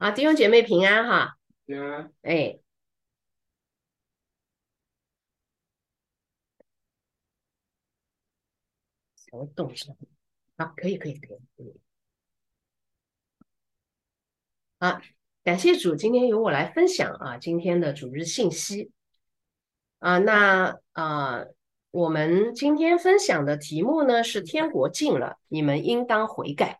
啊，弟兄姐妹平安哈，平安，哎，稍微动声？好，可以，可以，可以，可以。啊，感谢主，今天由我来分享啊，今天的主日信息。啊，那啊，我们今天分享的题目呢是“天国近了，你们应当悔改”。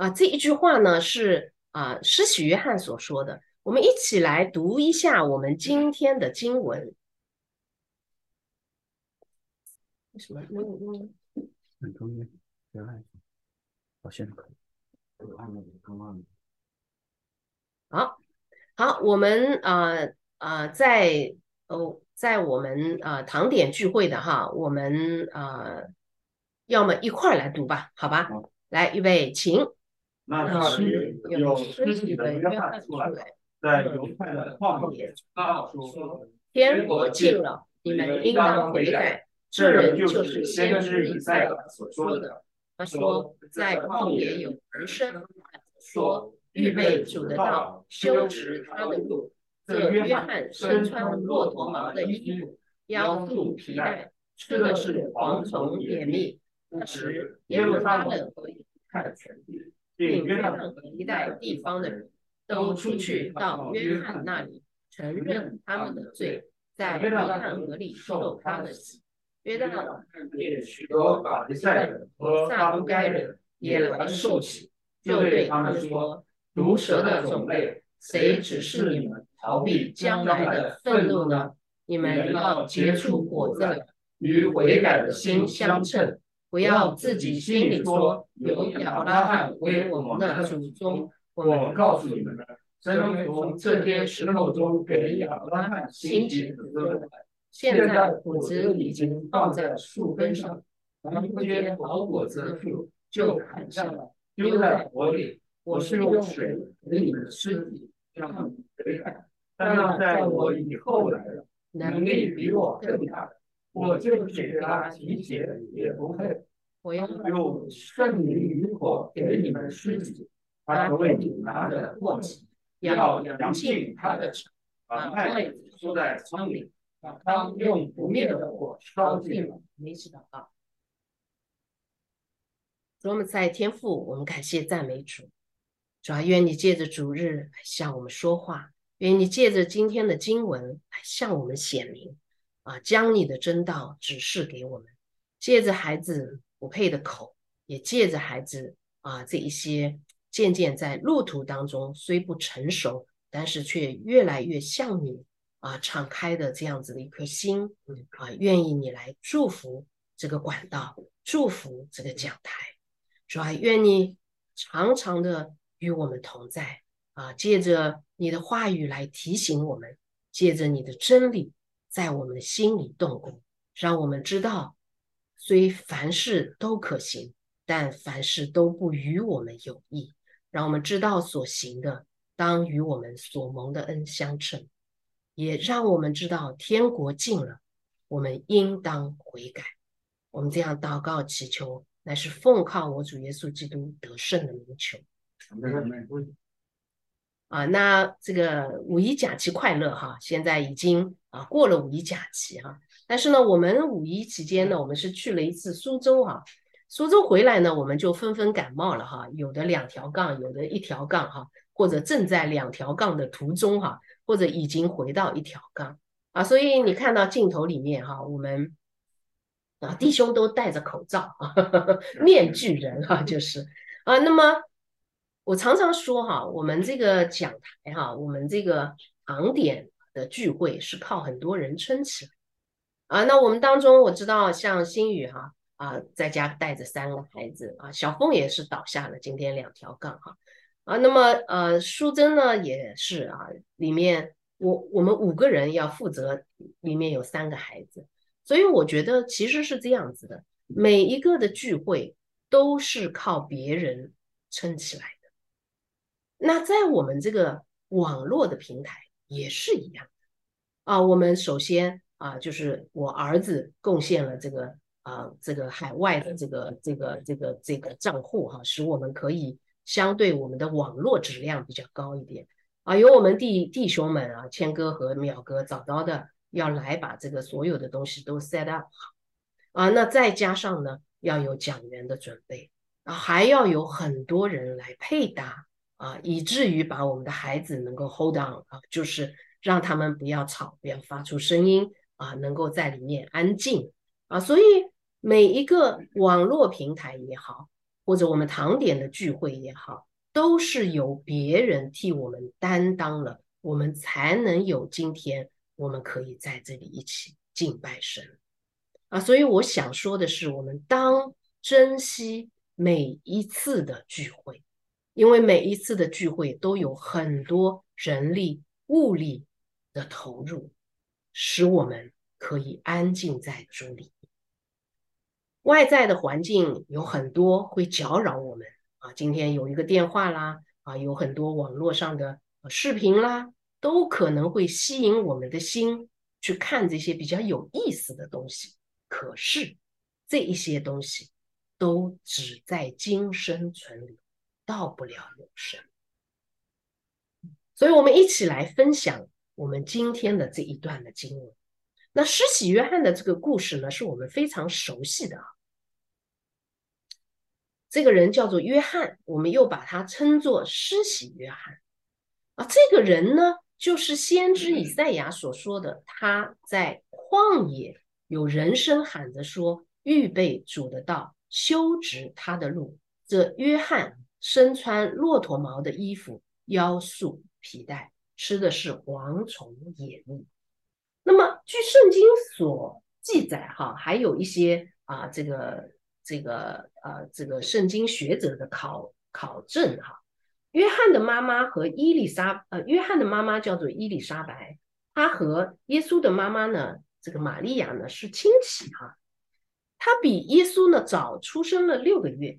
啊，这一句话呢是啊，施洗约翰所说的。我们一起来读一下我们今天的经文。为什么？因为很中间，约翰，好，现在可以。好，好，我们啊啊，在哦，在我们啊堂点聚会的哈，我们啊，要么一块来读吧，好吧？来，预备，请。那时有施洗的约翰出来，在犹太的旷野大说：“天国近了，你们应当悔改。”这人就是先知以赛亚所说的。他说：“在旷野有人声说，预备主的道，修直他的路。”这约翰身穿骆驼毛的衣服，腰束皮带，吃的是蝗虫野蜜。那时耶路撒冷和看全地。并约翰和一带地方的人都出去到约翰那里，承认他们的罪，在约翰河里受他的洗。约翰看见许多法利赛人和撒都该人也来受洗，就对他们说：“毒蛇的种类，谁指示你们逃避将来的愤怒呢？你们要结出果子，与悔改的心相称。”不要自己心里说有亚拉罕为我们的祖宗。我告诉你们，神从这些石头中给亚拉罕兴起子孙。现在果子已经放在树根上，拿不结好果子的树就砍下来，丢在火里。我是用水给你们尸体，让你们悔改。但那在我以后来的，能力比我更大。我就给他提鞋也不配。我要用圣灵与火给你们施洗，他为你拿着簸箕，要扬进他的城，把麦子收在仓里，把汤用不灭的火烧尽了。没祈祷告。主我们在天父，我们感谢赞美主，主啊，愿你借着主日来向我们说话，愿你借着今天的经文来向我们显明。啊，将你的真道指示给我们，借着孩子不配的口，也借着孩子啊这一些渐渐在路途当中虽不成熟，但是却越来越像你啊敞开的这样子的一颗心啊，愿意你来祝福这个管道，祝福这个讲台，主啊，愿你常常的与我们同在啊，借着你的话语来提醒我们，借着你的真理。在我们的心里动工，让我们知道，虽凡事都可行，但凡事都不与我们有益。让我们知道所行的，当与我们所蒙的恩相称。也让我们知道天国近了，我们应当悔改。我们这样祷告祈求，乃是奉靠我主耶稣基督得胜的名求。啊，那这个五一假期快乐哈！现在已经啊过了五一假期哈，但是呢，我们五一期间呢，我们是去了一次苏州哈。苏州回来呢，我们就纷纷感冒了哈，有的两条杠，有的一条杠哈，或者正在两条杠的途中哈，或者已经回到一条杠啊。所以你看到镜头里面哈，我们啊弟兄都戴着口罩啊，面具人哈，就是啊，那么。我常常说哈，我们这个讲台哈，我们这个昂点的聚会是靠很多人撑起来啊。那我们当中我知道，像新宇哈啊，在家带着三个孩子啊，小峰也是倒下了今天两条杠哈啊。那么呃，淑珍呢也是啊，里面我我们五个人要负责，里面有三个孩子，所以我觉得其实是这样子的，每一个的聚会都是靠别人撑起来的。那在我们这个网络的平台也是一样的啊。我们首先啊，就是我儿子贡献了这个啊，这个海外的这个这个这个这个账户哈，使我们可以相对我们的网络质量比较高一点啊，有我们弟弟兄们啊，谦哥和淼哥早早的要来把这个所有的东西都 set up 好啊，那再加上呢，要有讲员的准备啊，还要有很多人来配搭啊，以至于把我们的孩子能够 hold on 啊，就是让他们不要吵，不要发出声音啊，能够在里面安静啊，所以每一个网络平台也好。或者我们堂点的聚会也好，都是由别人替我们担当了，我们才能有今天，我们可以在这里一起敬拜神啊！所以我想说的是，我们当珍惜每一次的聚会，因为每一次的聚会都有很多人力物力的投入，使我们可以安静在主里。外在的环境有很多会搅扰我们啊，今天有一个电话啦，啊，有很多网络上的视频啦，都可能会吸引我们的心去看这些比较有意思的东西。可是这一些东西都只在今生存留，到不了永生。所以，我们一起来分享我们今天的这一段的经文。那施洗约翰的这个故事呢，是我们非常熟悉的啊。这个人叫做约翰，我们又把他称作施洗约翰啊。这个人呢，就是先知以赛亚所说的，他在旷野有人声喊着说：“预备主的道，修直他的路。”这约翰身穿骆驼毛的衣服，腰束皮带，吃的是蝗虫野物。那么，据圣经所记载，哈，还有一些啊，这个这个呃，这个圣经学者的考考证，哈，约翰的妈妈和伊丽莎，呃，约翰的妈妈叫做伊丽莎白，她和耶稣的妈妈呢，这个玛利亚呢是亲戚，哈，她比耶稣呢早出生了六个月，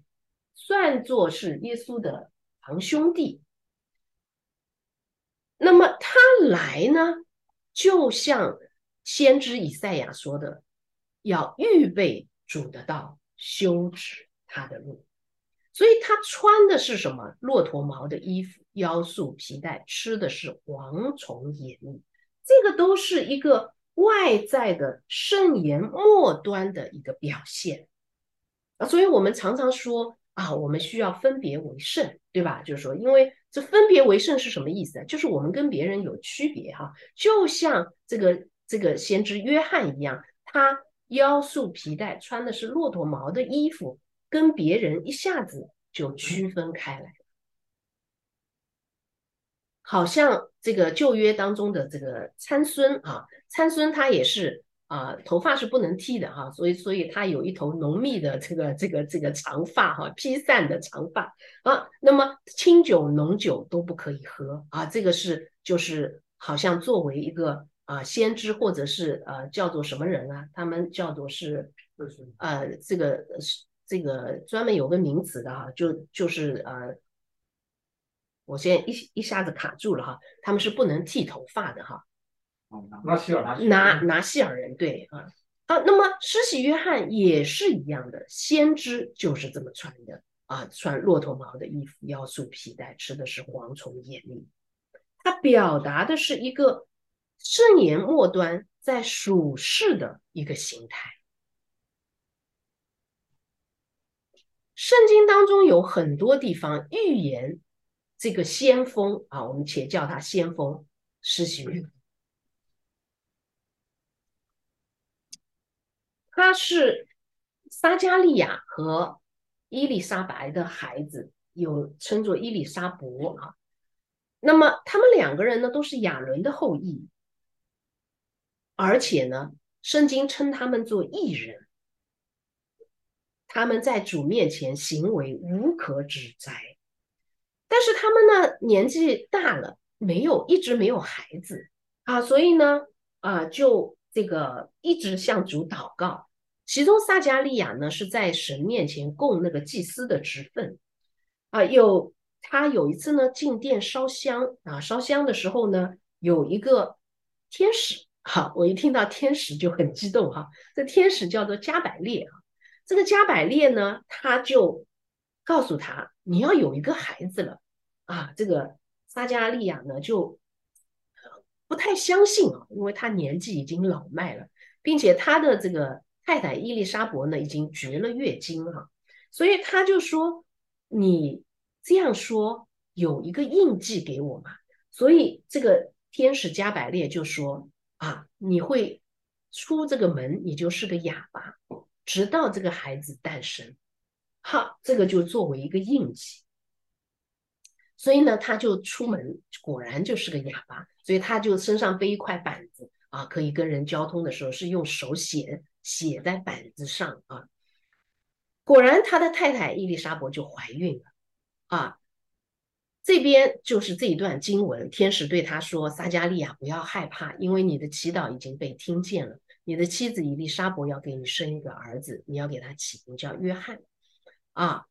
算作是耶稣的堂兄弟。那么他来呢？就像先知以赛亚说的，要预备主的道，修直他的路。所以他穿的是什么？骆驼毛的衣服，腰束皮带，吃的是蝗虫野蜜。这个都是一个外在的圣言末端的一个表现啊。所以我们常常说啊，我们需要分别为圣，对吧？就是说，因为。这分别为圣是什么意思啊？就是我们跟别人有区别哈，就像这个这个先知约翰一样，他腰束皮带，穿的是骆驼毛的衣服，跟别人一下子就区分开来好像这个旧约当中的这个参孙啊，参孙他也是。啊，头发是不能剃的哈，所以所以他有一头浓密的这个这个这个长发哈，披散的长发啊。那么清酒浓酒都不可以喝啊，这个是就是好像作为一个啊先知或者是呃叫做什么人啊，他们叫做是呃这个是这个专门有个名词的哈，就就是呃，我先一一下子卡住了哈，他们是不能剃头发的哈。拿西尔拿拿希尔人对啊啊，那么施洗约翰也是一样的，先知就是这么穿的啊，穿骆驼毛的衣服，腰束皮带，吃的是蝗虫野蜜。他表达的是一个圣言末端在属世的一个形态。圣经当中有很多地方预言这个先锋啊，我们且叫他先锋施洗约翰。他是撒加利亚和伊丽莎白的孩子，有称作伊丽莎伯啊。那么他们两个人呢，都是亚伦的后裔，而且呢，圣经称他们做异人。他们在主面前行为无可指摘，但是他们呢年纪大了，没有一直没有孩子啊，所以呢啊就。这个一直向主祷告，其中撒加利亚呢是在神面前供那个祭司的职分啊。有他有一次呢进殿烧香啊，烧香的时候呢有一个天使，哈，我一听到天使就很激动哈。这天使叫做加百列啊，这个加百列呢他就告诉他你要有一个孩子了啊。这个撒加利亚呢就不太相信啊，因为他年纪已经老迈了，并且他的这个太太伊丽莎白呢已经绝了月经哈，所以他就说你这样说有一个印记给我嘛。所以这个天使加百列就说啊，你会出这个门，你就是个哑巴，直到这个孩子诞生。好，这个就作为一个印记。所以呢，他就出门，果然就是个哑巴。所以他就身上背一块板子啊，可以跟人交通的时候是用手写写在板子上啊。果然，他的太太伊丽莎白就怀孕了啊。这边就是这一段经文，天使对他说：“撒加利亚，不要害怕，因为你的祈祷已经被听见了。你的妻子伊丽莎伯要给你生一个儿子，你要给他起名叫约翰。”啊，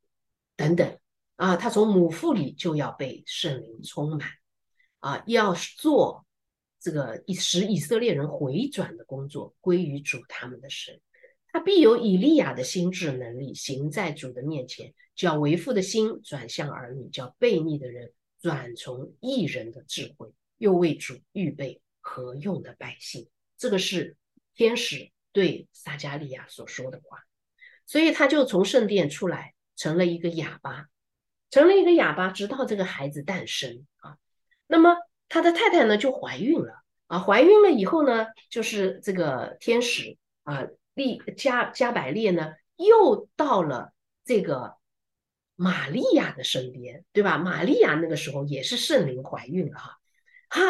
等等啊，他从母腹里就要被圣灵充满啊，要做这个以使以色列人回转的工作，归于主他们的神。他必有以利亚的心智能力，行在主的面前。叫为父的心转向儿女，叫悖逆的人转从异人的智慧，又为主预备何用的百姓。这个是天使对撒加利亚所说的话，所以他就从圣殿出来，成了一个哑巴，成了一个哑巴，直到这个孩子诞生啊。那么他的太太呢就怀孕了啊，怀孕了以后呢，就是这个天使啊，利加加百列呢又到了这个。玛利亚的身边，对吧？玛利亚那个时候也是圣灵怀孕了哈，哈，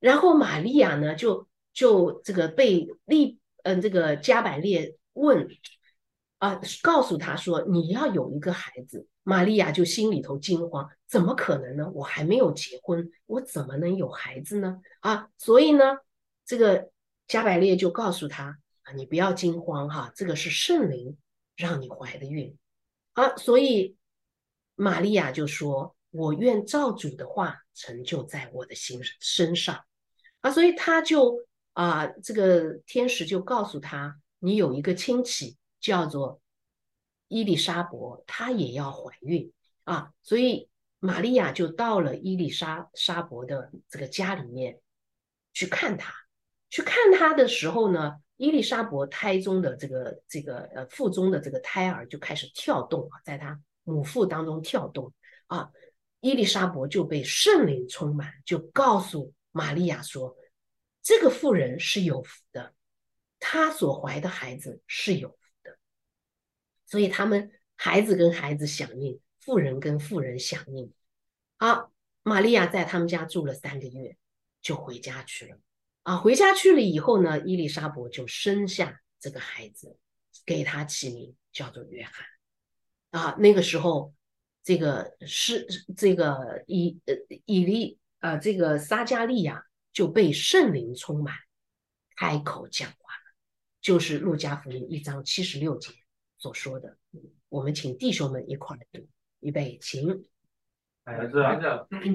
然后玛利亚呢，就就这个被利嗯这个加百列问啊，告诉他说你要有一个孩子，玛利亚就心里头惊慌，怎么可能呢？我还没有结婚，我怎么能有孩子呢？啊，所以呢，这个加百列就告诉他啊，你不要惊慌哈，这个是圣灵让你怀的孕啊，所以。玛利亚就说：“我愿照主的话成就在我的心身上啊！”所以他就啊，这个天使就告诉他：“你有一个亲戚叫做伊丽莎伯，她也要怀孕啊！”所以玛利亚就到了伊丽莎莎伯的这个家里面去看她。去看她的时候呢，伊丽莎伯胎中的这个这个呃腹中的这个胎儿就开始跳动啊，在她。母腹当中跳动啊，伊丽莎伯就被圣灵充满，就告诉玛利亚说：“这个妇人是有福的，她所怀的孩子是有。”所以他们孩子跟孩子响应，富人跟富人响应。好，玛利亚在他们家住了三个月，就回家去了。啊，回家去了以后呢，伊丽莎伯就生下这个孩子，给他起名叫做约翰。啊，那个时候，这个是这个以呃以利啊，这个撒加利亚就被圣灵充满，开口讲话了，就是路加福音一章七十六节所说的。我们请弟兄们一块读，预备，请。孩子，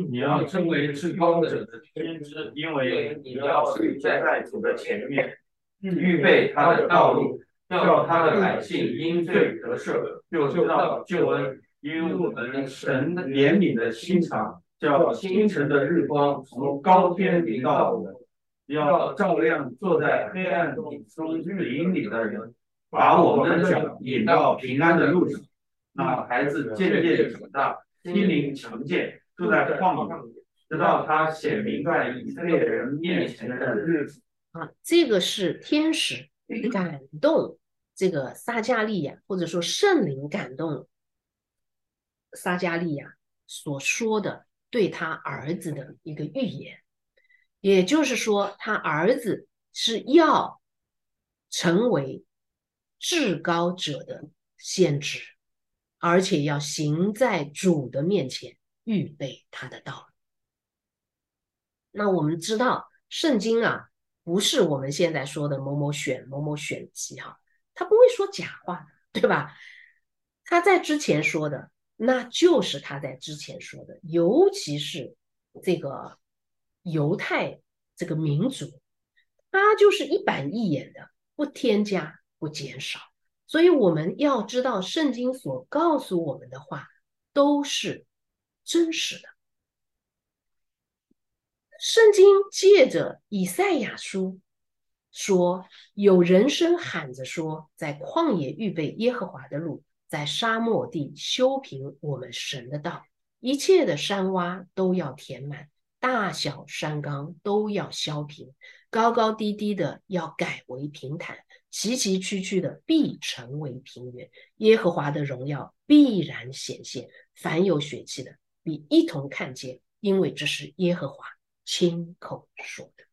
你要成为至高者的先知，因为你要站在主的前面，预备他的道路。叫他的百姓因罪得赦，就知道救恩，因为我们神怜悯的心肠，叫清晨的日光从高天临到我们，要照亮坐在黑暗中林里的人，把我们的脚引到平安的路上。那孩子渐渐长大，心灵强健，住在旷野，直到他显明在以色列人面前的日子。啊，这个是天使感动。这个撒加利亚，或者说圣灵感动撒加利亚所说的对他儿子的一个预言，也就是说，他儿子是要成为至高者的先知，而且要行在主的面前，预备他的道路。那我们知道，圣经啊，不是我们现在说的某某选某某选集哈。他不会说假话，对吧？他在之前说的，那就是他在之前说的，尤其是这个犹太这个民族，他就是一板一眼的，不添加不减少。所以我们要知道圣经所告诉我们的话，都是真实的。圣经借着以赛亚书说，有人声喊着说，在旷野预备耶和华的路，在沙漠地修平我们神的道，一切的山洼都要填满，大小山冈都要削平，高高低低的要改为平坦，崎崎岖岖的必成为平原。耶和华的荣耀必然显现，凡有血气的必一同看见，因为这是耶和华。亲口说的，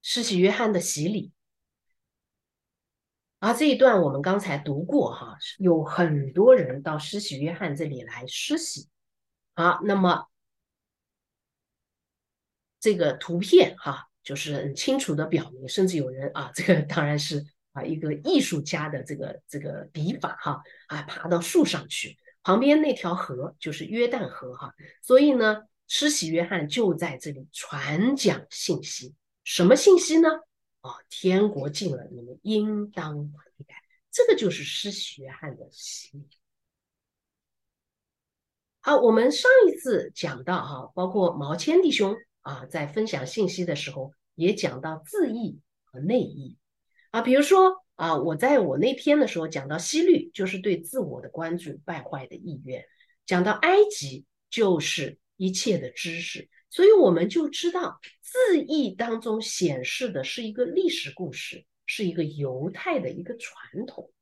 施洗约翰的洗礼，而这一段我们刚才读过哈，有很多人到施洗约翰这里来施洗。好，那么这个图片哈，就是很清楚的表明，甚至有人啊，这个当然是啊一个艺术家的这个这个笔法哈，啊爬到树上去。旁边那条河就是约旦河哈，所以呢，施洗约翰就在这里传讲信息。什么信息呢？啊，天国近了，你们应当悔改。这个就是施洗约翰的洗礼。好，我们上一次讲到哈，包括毛谦弟兄啊，在分享信息的时候也讲到自义和内义啊，比如说。啊，我在我那篇的时候讲到西律，就是对自我的关注败坏的意愿；讲到埃及，就是一切的知识。所以我们就知道，字义当中显示的是一个历史故事，是一个犹太的一个传统。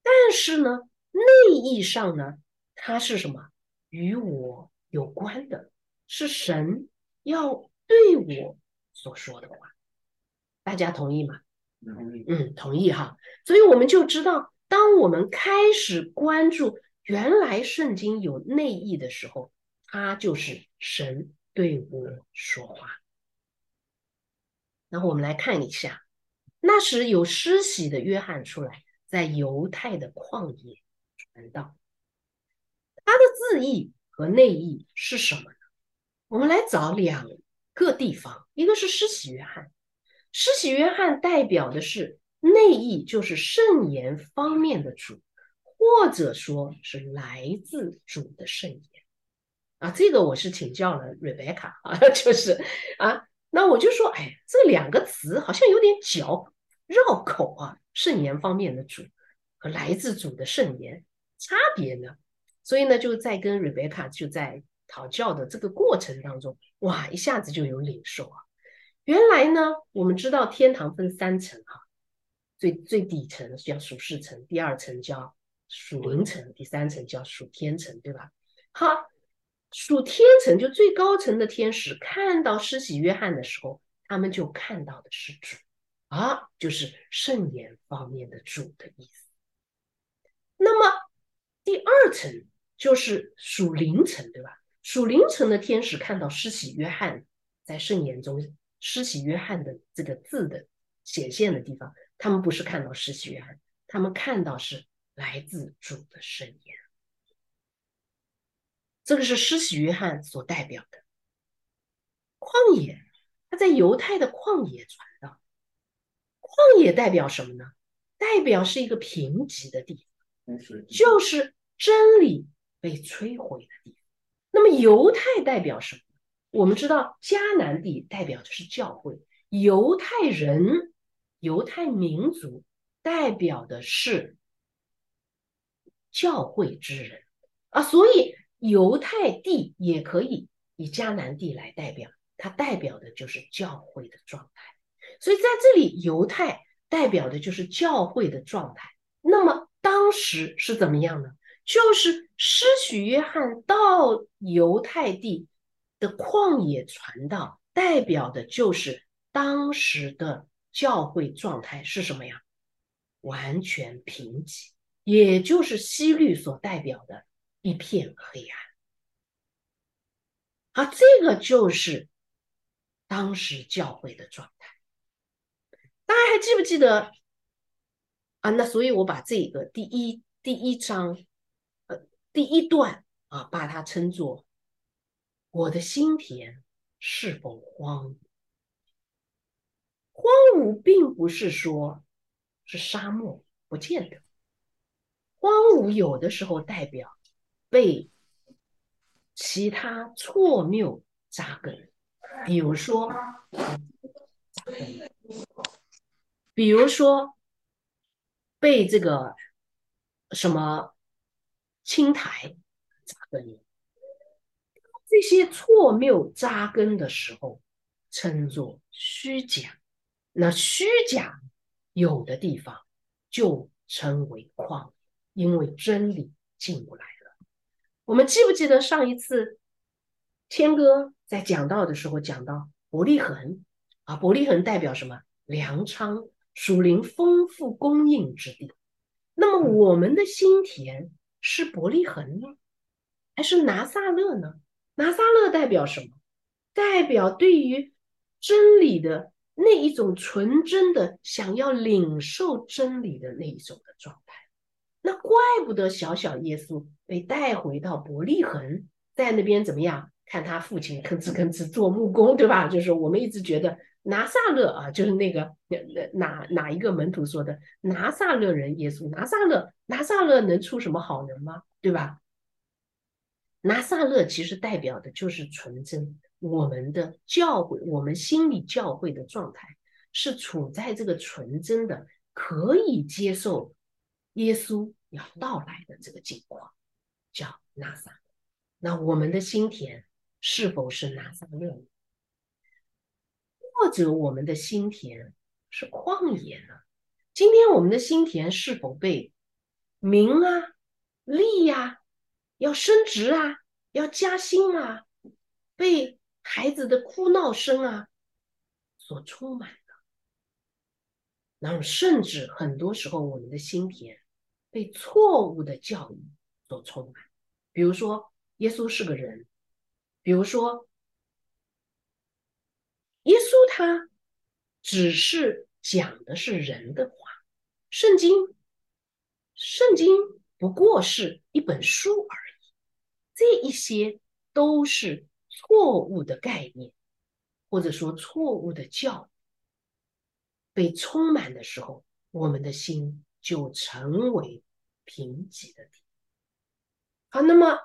但是呢，内意上呢，它是什么？与我有关的，是神要对我所说的话。大家同意吗？同意嗯，同意哈，所以我们就知道，当我们开始关注原来圣经有内意的时候，它就是神对我说话。然后我们来看一下，那时有施洗的约翰出来，在犹太的旷野传道，他的字义和内意是什么呢？我们来找两个地方，一个是施洗约翰。施洗约翰代表的是内意，就是圣言方面的主，或者说是来自主的圣言啊。这个我是请教了 Rebecca 啊，就是啊，那我就说，哎，这两个词好像有点嚼绕口啊。圣言方面的主和来自主的圣言差别呢？所以呢，就在跟 Rebecca 就在讨教的这个过程当中，哇，一下子就有领受啊。原来呢，我们知道天堂分三层哈，最最底层叫属世层，第二层叫属灵层，第三层叫属天层，对吧？好，属天层就最高层的天使看到施洗约翰的时候，他们就看到的是主啊，就是圣言方面的主的意思。那么第二层就是属灵层，对吧？属灵城的天使看到施洗约翰在圣言中。施洗约翰的这个字的显现的地方，他们不是看到施洗约翰，他们看到是来自主的圣言。这个是施洗约翰所代表的旷野，他在犹太的旷野传道。旷野代表什么呢？代表是一个贫瘠的地方，就是真理被摧毁的地方。那么犹太代表什么？我们知道迦南地代表的是教会，犹太人、犹太民族代表的是教会之人啊，所以犹太地也可以以迦南地来代表，它代表的就是教会的状态。所以在这里，犹太代表的就是教会的状态。那么当时是怎么样呢？就是施许约翰到犹太地。的旷野传道代表的就是当时的教会状态是什么呀？完全贫瘠，也就是西律所代表的一片黑暗。啊，这个就是当时教会的状态。大家还记不记得啊？那所以我把这个第一第一章第一段啊，把它称作。我的心田是否荒芜？荒芜并不是说是沙漠，不见得。荒芜有的时候代表被其他错谬扎根，比如说，比如说被这个什么青苔扎根，这些错谬扎根的时候，称作虚假。那虚假有的地方就称为旷因为真理进不来了。我们记不记得上一次天哥在讲到的时候讲到伯利恒啊，伯利恒代表什么？粮仓、属灵丰富供应之地。那么我们的心田是伯利恒呢，还是拿撒勒呢？拿撒勒代表什么？代表对于真理的那一种纯真的想要领受真理的那一种的状态。那怪不得小小耶稣被带回到伯利恒，在那边怎么样？看他父亲吭哧吭哧做木工，对吧？就是我们一直觉得拿撒勒啊，就是那个哪哪哪一个门徒说的拿撒勒人耶稣，拿撒勒拿撒勒能出什么好人吗？对吧？拿撒勒其实代表的就是纯真，我们的教会，我们心里教会的状态是处在这个纯真的，可以接受。耶稣要到来的这个境况叫拿撒勒，那我们的心田是否是拿撒勒呢？或者我们的心田是旷野呢？今天我们的心田是否被名啊、利呀、要升职啊、要加薪啊，被孩子的哭闹声啊所充满了？然后甚至很多时候我们的心田。被错误的教育所充满，比如说耶稣是个人，比如说耶稣他只是讲的是人的话，圣经圣经不过是一本书而已，这一些都是错误的概念，或者说错误的教育被充满的时候，我们的心就成为。贫瘠的地好，那么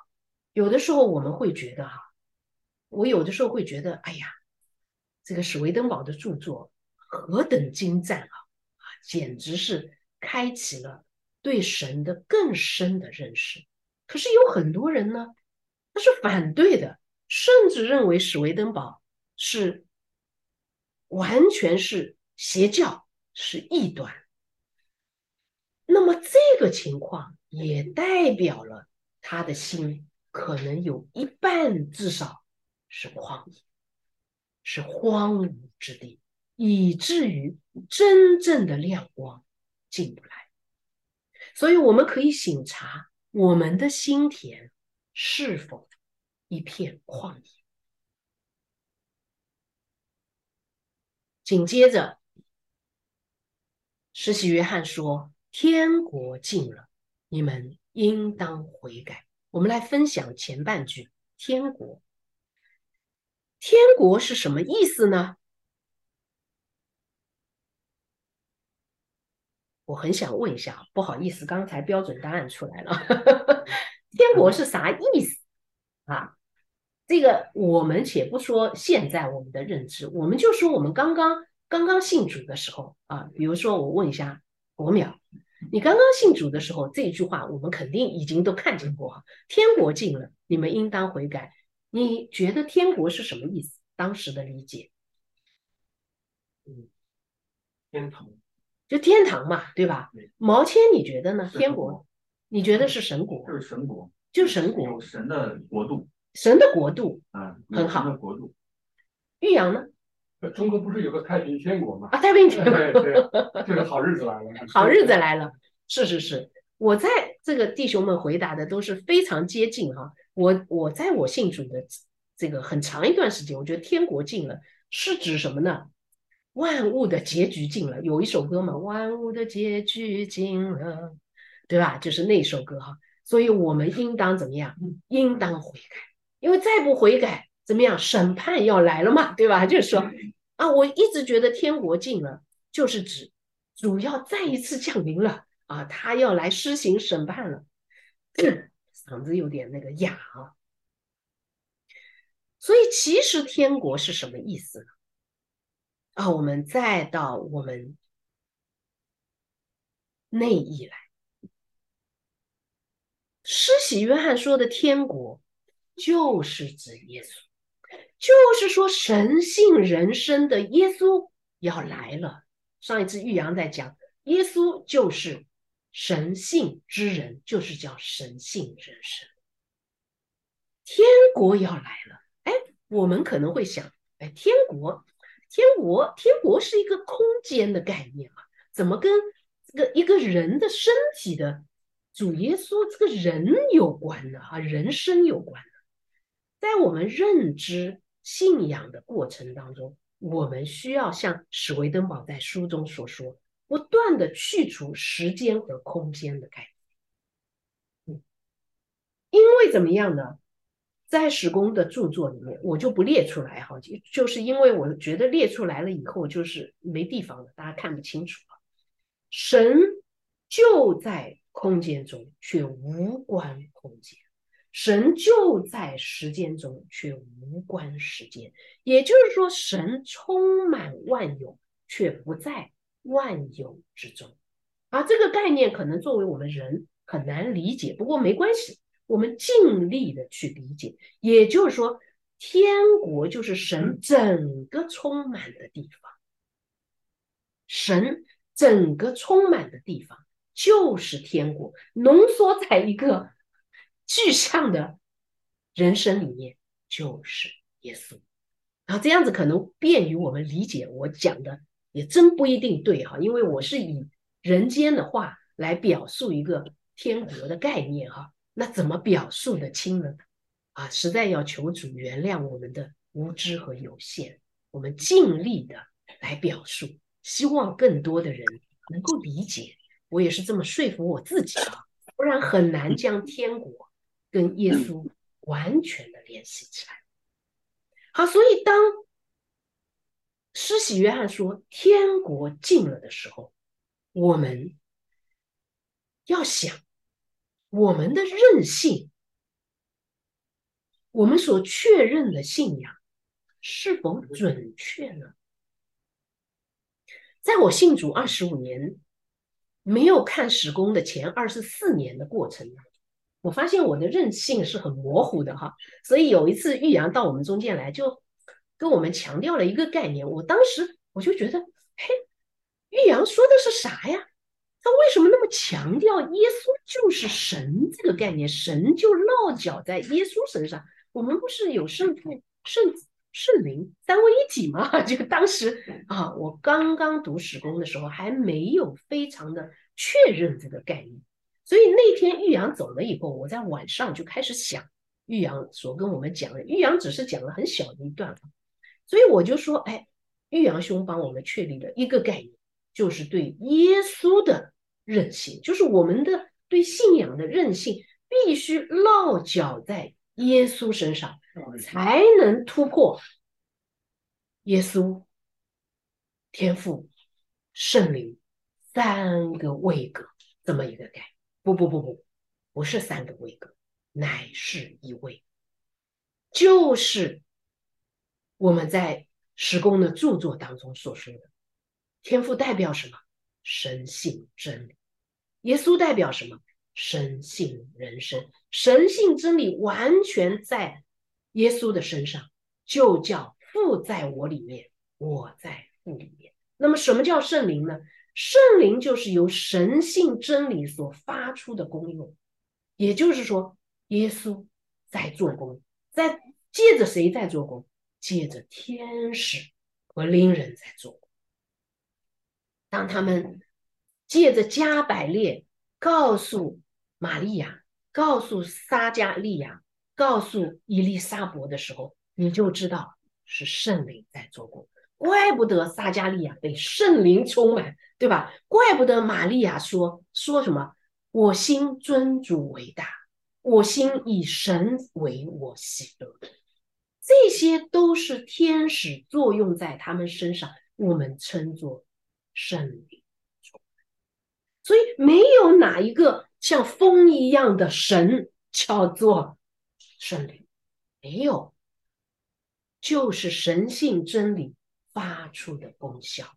有的时候我们会觉得哈，我有的时候会觉得，哎呀，这个史维登堡的著作何等精湛啊，啊，简直是开启了对神的更深的认识。可是有很多人呢，他是反对的，甚至认为史维登堡是完全是邪教，是异端。那么这个情况也代表了他的心可能有一半至少是旷野，是荒芜之地，以至于真正的亮光进不来。所以我们可以醒察我们的心田是否一片旷野。紧接着，施洗约翰说。天国近了，你们应当悔改。我们来分享前半句：天国。天国是什么意思呢？我很想问一下，不好意思，刚才标准答案出来了。天国是啥意思啊？这个我们且不说现在我们的认知，我们就说我们刚刚刚刚信主的时候啊，比如说我问一下国淼。你刚刚信主的时候，这句话我们肯定已经都看见过。天国近了，你们应当悔改。你觉得天国是什么意思？当时的理解，嗯，天堂，就天堂嘛，对吧？毛谦，你觉得呢？天国，你觉得是神国？就是神国，就是神国，有神的国度，神的国度啊，很好。的国度，玉阳呢？中国不是有个太平天国吗？啊，太平天 国，对对，这个好日子来了。好日子来了，是是是，我在这个弟兄们回答的都是非常接近哈。我我在我信主的这个很长一段时间，我觉得天国近了是指什么呢？万物的结局近了，有一首歌嘛，万物的结局近了，对吧？就是那首歌哈。所以我们应当怎么样？应当悔改，因为再不悔改。怎么样？审判要来了嘛，对吧？就是说啊，我一直觉得天国近了，就是指主要再一次降临了啊，他要来施行审判了。嗓子有点那个哑啊。所以其实天国是什么意思呢？啊，我们再到我们内意来，施洗约翰说的天国，就是指耶稣，就是说神性人生的耶稣要来了。上一次玉阳在讲，耶稣就是神性之人，就是叫神性人生。天国要来了，哎，我们可能会想，哎，天国，天国，天国是一个空间的概念啊，怎么跟这个一个人的身体的主耶稣这个人有关呢？啊，人生有关呢？在我们认知信仰的过程当中。我们需要像史维登堡在书中所说，不断的去除时间和空间的概念。嗯，因为怎么样呢？在史公的著作里面，我就不列出来哈，就就是因为我觉得列出来了以后就是没地方了，大家看不清楚了。神就在空间中，却无关空间。神就在时间中，却无关时间。也就是说，神充满万有，却不在万有之中。啊，这个概念可能作为我们人很难理解，不过没关系，我们尽力的去理解。也就是说，天国就是神整个充满的地方，神整个充满的地方就是天国，浓缩在一个。具象的人生里面就是耶稣，然后这样子可能便于我们理解。我讲的也真不一定对哈，因为我是以人间的话来表述一个天国的概念哈，那怎么表述的清呢？啊，实在要求主原谅我们的无知和有限，我们尽力的来表述，希望更多的人能够理解。我也是这么说服我自己啊，不然很难将天国。跟耶稣完全的联系起来。好，所以当施洗约翰说天国近了的时候，我们要想我们的任性，我们所确认的信仰是否准确呢？在我信主二十五年，没有看史工的前二十四年的过程中。我发现我的韧性是很模糊的哈，所以有一次玉阳到我们中间来，就跟我们强调了一个概念。我当时我就觉得，嘿，玉阳说的是啥呀？他为什么那么强调耶稣就是神这个概念？神就落脚在耶稣身上。我们不是有圣父、圣子、圣灵三位一体吗？就当时啊，我刚刚读史工的时候，还没有非常的确认这个概念。所以那天玉阳走了以后，我在晚上就开始想玉阳所跟我们讲的。玉阳只是讲了很小的一段，所以我就说，哎，玉阳兄帮我们确立了一个概念，就是对耶稣的韧性，就是我们的对信仰的韧性，必须落脚在耶稣身上，才能突破耶稣、天赋、圣灵三个位格这么一个概念。不不不不，不是三个位格，乃是一位，就是我们在施工的著作当中所说的天赋代表什么？神性真理。耶稣代表什么？神性人生。神性真理完全在耶稣的身上，就叫父在我里面，我在父里面。那么什么叫圣灵呢？圣灵就是由神性真理所发出的功用，也就是说，耶稣在做工，在借着谁在做工？借着天使和灵人在做。当他们借着加百列告诉玛利亚、告诉撒加利亚、告诉伊丽莎伯的时候，你就知道是圣灵在做工。怪不得撒加利亚被圣灵充满，对吧？怪不得玛利亚说说什么“我心尊主为大，我心以神为我喜乐”，这些都是天使作用在他们身上，我们称作圣灵。所以没有哪一个像风一样的神叫做圣灵，没有，就是神性真理发出的功效。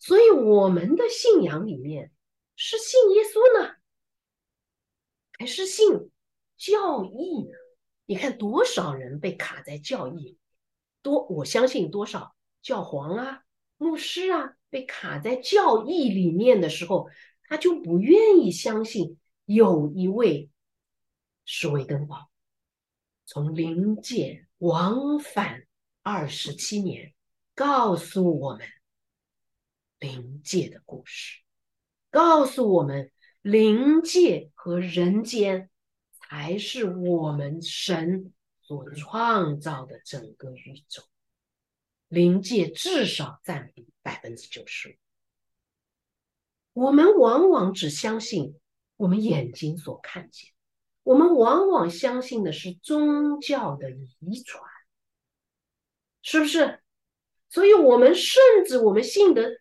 所以我们的信仰里面是信耶稣呢，还是信教义呢？你看多少人被卡在教义，多我相信多少教皇啊、牧师啊被卡在教义里面的时候，他就不愿意相信有一位是为登宝，从灵界往返二十七年，告诉我们。灵界的故事告诉我们，灵界和人间才是我们神所创造的整个宇宙。灵界至少占比百分之九十五。我们往往只相信我们眼睛所看见，我们往往相信的是宗教的遗传，是不是？所以，我们甚至我们信的。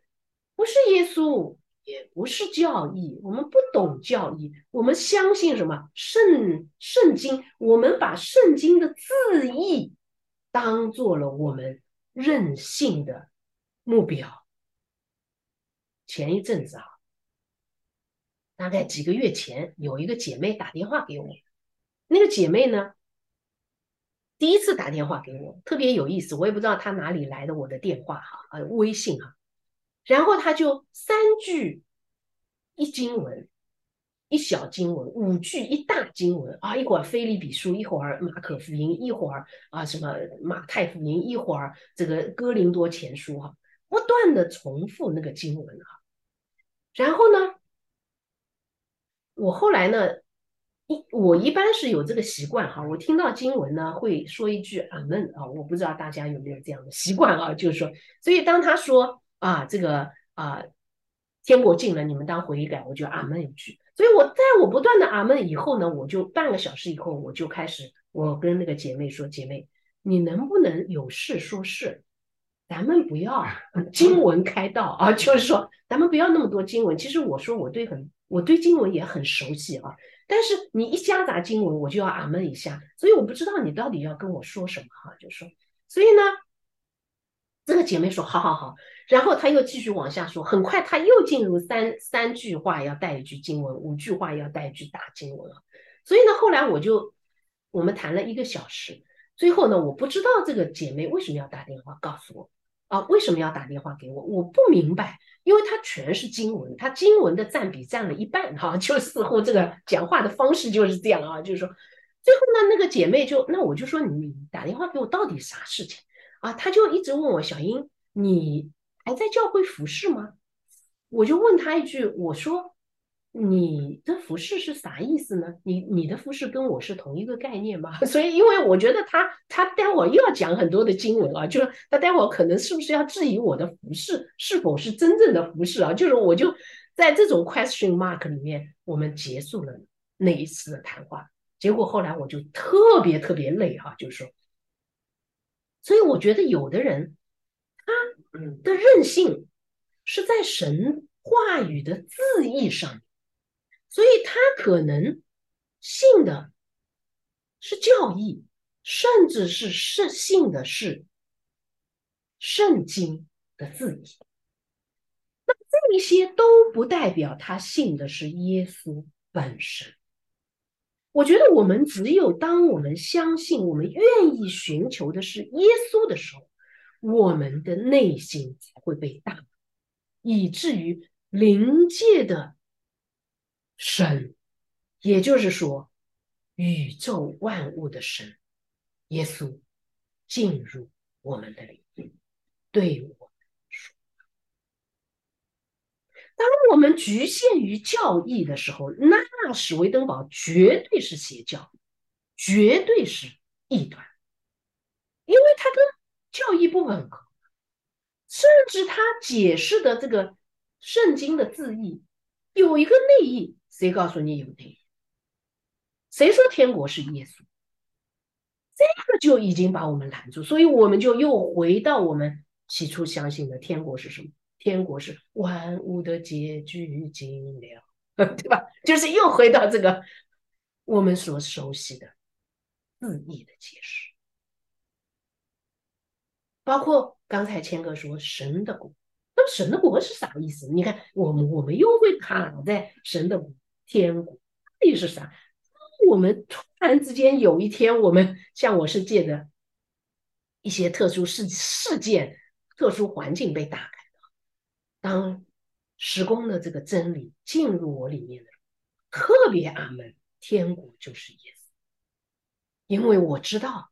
不是耶稣，也不是教义，我们不懂教义，我们相信什么圣圣经？我们把圣经的字义当做了我们任性的目标。前一阵子啊，大概几个月前，有一个姐妹打电话给我，那个姐妹呢，第一次打电话给我，特别有意思，我也不知道她哪里来的我的电话哈，呃，微信哈。然后他就三句一经文，一小经文，五句一大经文啊！一会儿菲利比书，一会儿马可福音，一会儿啊什么马太福音，一会儿这个哥林多前书哈，不断的重复那个经文哈。然后呢，我后来呢，一我一般是有这个习惯哈，我听到经文呢会说一句阿门啊，我不知道大家有没有这样的习惯啊，就是说，所以当他说。啊，这个啊，天国近了，你们当悔改，我就阿门一句。所以我在我不断的阿门以后呢，我就半个小时以后，我就开始，我跟那个姐妹说，姐妹，你能不能有事说事？咱们不要 经文开道啊，就是说，咱们不要那么多经文。其实我说我对很，我对经文也很熟悉啊，但是你一夹杂经文，我就要阿门一下。所以我不知道你到底要跟我说什么哈，就说，所以呢。这个姐妹说：“好好好。”然后她又继续往下说，很快她又进入三三句话要带一句经文，五句话要带一句大经文了。所以呢，后来我就我们谈了一个小时，最后呢，我不知道这个姐妹为什么要打电话告诉我啊？为什么要打电话给我？我不明白，因为她全是经文，她经文的占比占了一半哈，就似乎这个讲话的方式就是这样啊，就是说，最后呢，那个姐妹就那我就说你打电话给我到底啥事情？啊，她就一直问我小英，你还在教会服侍吗？我就问他一句，我说你的服侍是啥意思呢？你你的服侍跟我是同一个概念吗？所以，因为我觉得他他待会又要讲很多的经文啊，就是他待会可能是不是要质疑我的服侍是否是真正的服侍啊？就是我就在这种 question mark 里面，我们结束了那一次的谈话。结果后来我就特别特别累哈，就是说。所以我觉得有的人，他的任性是在神话语的字义上，所以他可能信的是教义，甚至是是信的是圣经的字义。那这一些都不代表他信的是耶稣本身。我觉得我们只有当我们相信、我们愿意寻求的是耶稣的时候，我们的内心才会被打以至于灵界的神，也就是说宇宙万物的神耶稣进入我们的灵，对我说。当我们局限于教义的时候，那史维登堡绝对是邪教，绝对是异端，教义不吻合，甚至他解释的这个圣经的字义有一个内意，谁告诉你有内意？谁说天国是耶稣？这个就已经把我们拦住，所以我们就又回到我们起初相信的天国是什么？天国是万物的结局尽了，对吧？就是又回到这个我们所熟悉的字义的解释，包括刚才谦哥说神的国，那神的国是啥意思？你看，我们我们又会卡在神的国天国，到底是啥？我们突然之间有一天，我们像我是借着一些特殊事事件、特殊环境被打开的，当时空的这个真理进入我里面的特别阿门，天国就是耶稣，因为我知道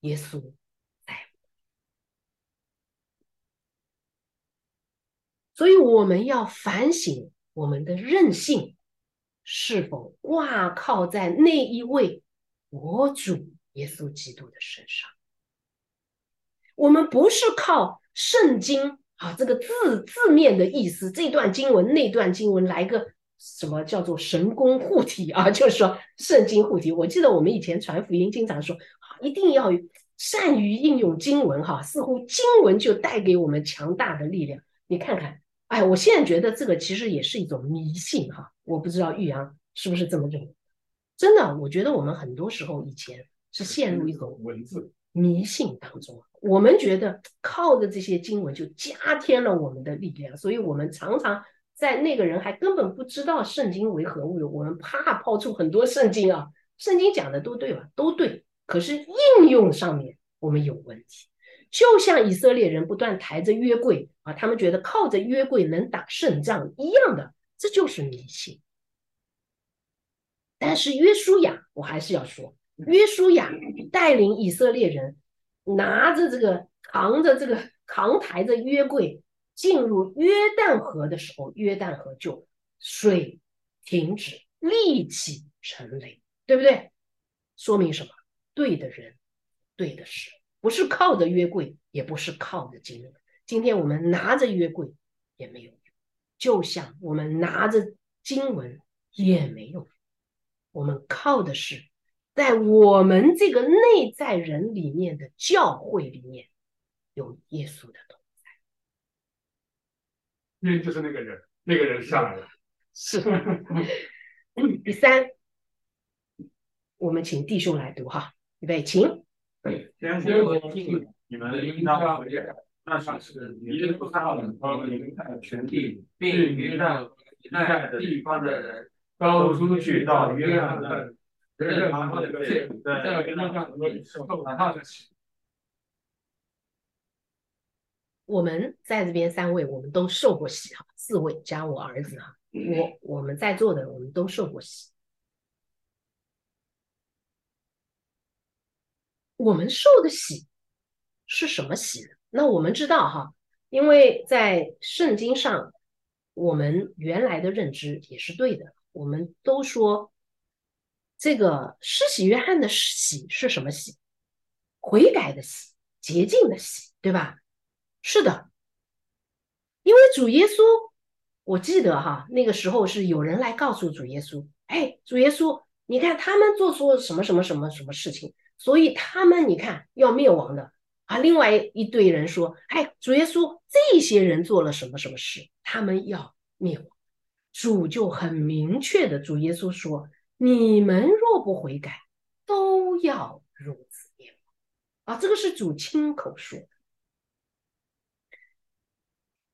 耶稣所以我们要反省我们的任性。是否挂靠在那一位我主耶稣基督的身上？我们不是靠圣经啊，这个字字面的意思，这段经文那段经文来个什么叫做神功护体啊？就是说圣经护体。我记得我们以前传福音经常说，一定要善于应用经文哈，似乎经文就带给我们强大的力量。你看看。哎，我现在觉得这个其实也是一种迷信哈，我不知道玉阳是不是这么认为？真的，我觉得我们很多时候以前是陷入一种文字迷信当中，我们觉得靠着这些经文就加添了我们的力量，所以我们常常在那个人还根本不知道圣经为何物，我们怕抛出很多圣经啊，圣经讲的都对吧？都对，可是应用上面我们有问题。就像以色列人不断抬着约柜啊，他们觉得靠着约柜能打胜仗一样的，这就是迷信。但是约书亚，我还是要说，约书亚带领以色列人拿着这个扛着这个扛抬着约柜进入约旦河的时候，约旦河就水停止，立起成雷，对不对？说明什么？对的人，对的事。不是靠着约柜，也不是靠着经文。今天我们拿着约柜也没有用，就像我们拿着经文也没有用。我们靠的是在我们这个内在人里面的教会里面有耶稣的同在。因为就是那个人，那个人下来了。是。第三，我们请弟兄来读哈，预备，请。天你们应当。那是并约旦地方的人，都出去到约旦的任他们的罪，在约旦上受他的洗。我们在这边三位，我们都受过洗哈，四位加我儿子哈，我我们在座的我们都受过洗。我们受的喜是什么喜？那我们知道哈，因为在圣经上，我们原来的认知也是对的。我们都说这个施洗约翰的喜是什么喜？悔改的喜，洁净的喜，对吧？是的，因为主耶稣，我记得哈，那个时候是有人来告诉主耶稣：“哎，主耶稣，你看他们做出什么什么什么什么事情。”所以他们你看要灭亡的啊！另外一堆人说：“哎，主耶稣，这些人做了什么什么事？他们要灭亡。”主就很明确的，主耶稣说：“你们若不悔改，都要如此灭亡。”啊，这个是主亲口说的。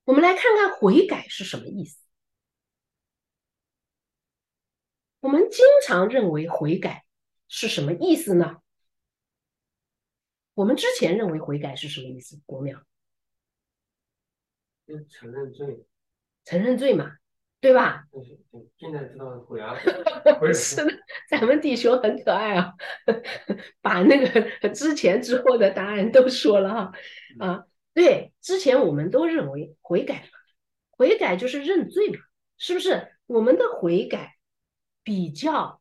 我们来看看悔改是什么意思。我们经常认为悔改是什么意思呢？我们之前认为悔改是什么意思？国淼，就承认罪，承认罪嘛，对吧？现在知道悔啊，是的，咱们弟兄很可爱啊，把那个之前之后的答案都说了哈啊，对，之前我们都认为悔改嘛，悔改就是认罪嘛，是不是？我们的悔改比较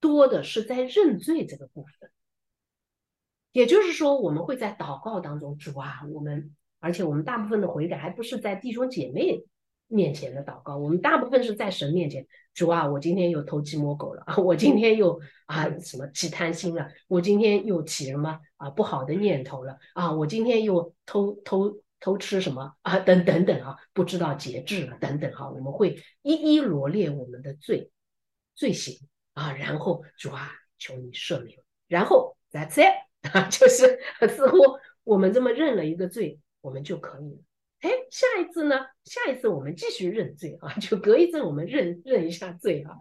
多的是在认罪这个部分。也就是说，我们会在祷告当中，主啊，我们，而且我们大部分的悔改还不是在弟兄姐妹面前的祷告，我们大部分是在神面前，主啊，我今天又偷鸡摸狗了，我今天又啊什么起贪心了，我今天又起什么啊不好的念头了啊，我今天又偷偷偷吃什么啊？等等等啊，不知道节制了等等哈，我们会一一罗列我们的罪罪行啊，然后主啊，求你赦免，然后 that's it，啊 就是似乎我们这么认了一个罪，我们就可以了。哎，下一次呢？下一次我们继续认罪啊，就隔一阵我们认认一下罪啊。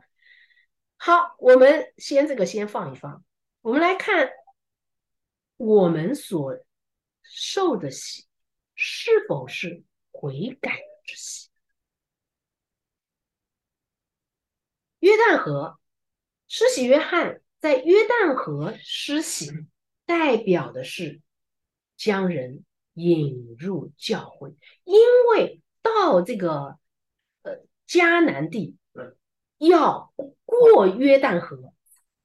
好，我们先这个先放一放，我们来看我们所受的喜是否是悔改之喜。约旦河施洗约翰在约旦河施洗，代表的是将人。引入教会，因为到这个呃迦南地，要过约旦河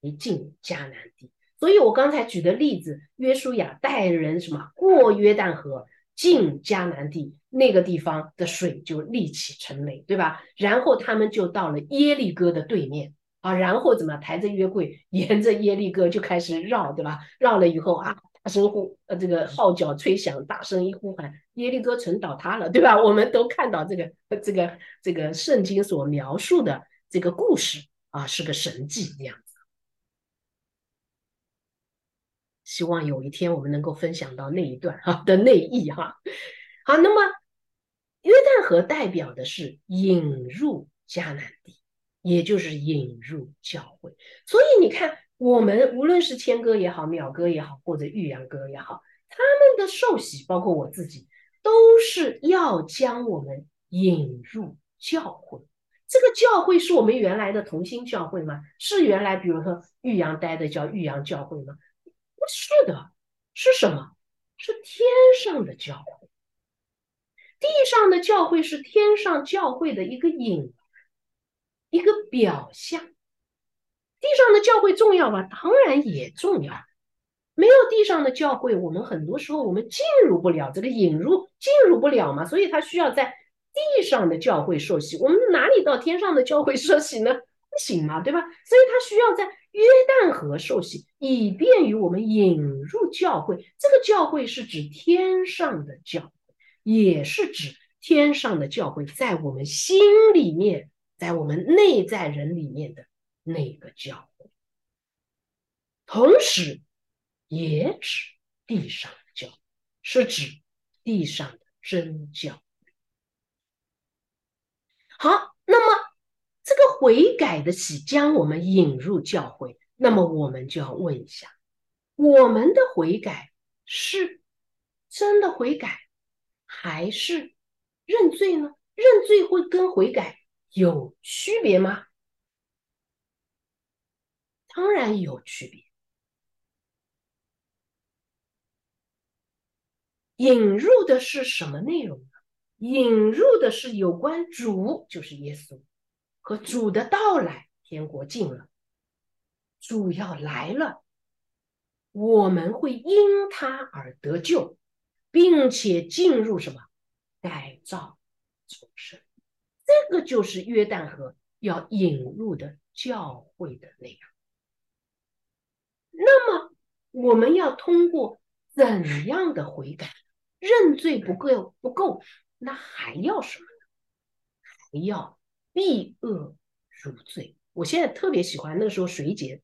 才进迦南地。所以我刚才举的例子，约书亚带人什么过约旦河进迦南地，那个地方的水就立起成雷，对吧？然后他们就到了耶利哥的对面啊，然后怎么抬着约柜，沿着耶利哥就开始绕，对吧？绕了以后啊。大声呼，呃，这个号角吹响，大声一呼喊，耶利哥城倒塌了，对吧？我们都看到这个，这个，这个圣经所描述的这个故事啊，是个神迹这样子。希望有一天我们能够分享到那一段哈的内意哈。好，那么约旦河代表的是引入迦南地，也就是引入教会，所以你看。我们无论是谦哥也好，淼哥也好，或者玉阳哥也好，他们的受洗，包括我自己，都是要将我们引入教会。这个教会是我们原来的同心教会吗？是原来比如说玉阳待的叫玉阳教会吗？不是的，是什么？是天上的教会。地上的教会是天上教会的一个影，一个表象。地上的教会重要吗？当然也重要。没有地上的教会，我们很多时候我们进入不了这个引入，进入不了嘛。所以他需要在地上的教会受洗。我们哪里到天上的教会受洗呢？不行嘛，对吧？所以他需要在约旦河受洗，以便于我们引入教会。这个教会是指天上的教会，也是指天上的教会在我们心里面，在我们内在人里面的。那个教会，同时也指地上的教，是指地上的真教。好，那么这个悔改的喜将我们引入教会，那么我们就要问一下：我们的悔改是真的悔改，还是认罪呢？认罪会跟悔改有区别吗？当然有区别。引入的是什么内容呢？引入的是有关主，就是耶稣和主的到来。天国近了，主要来了，我们会因他而得救，并且进入什么改造重生。这个就是约旦河要引入的教会的内容。那么我们要通过怎样的悔改？认罪不够不够，那还要什么呢？还要避恶如罪。我现在特别喜欢那个时候水姐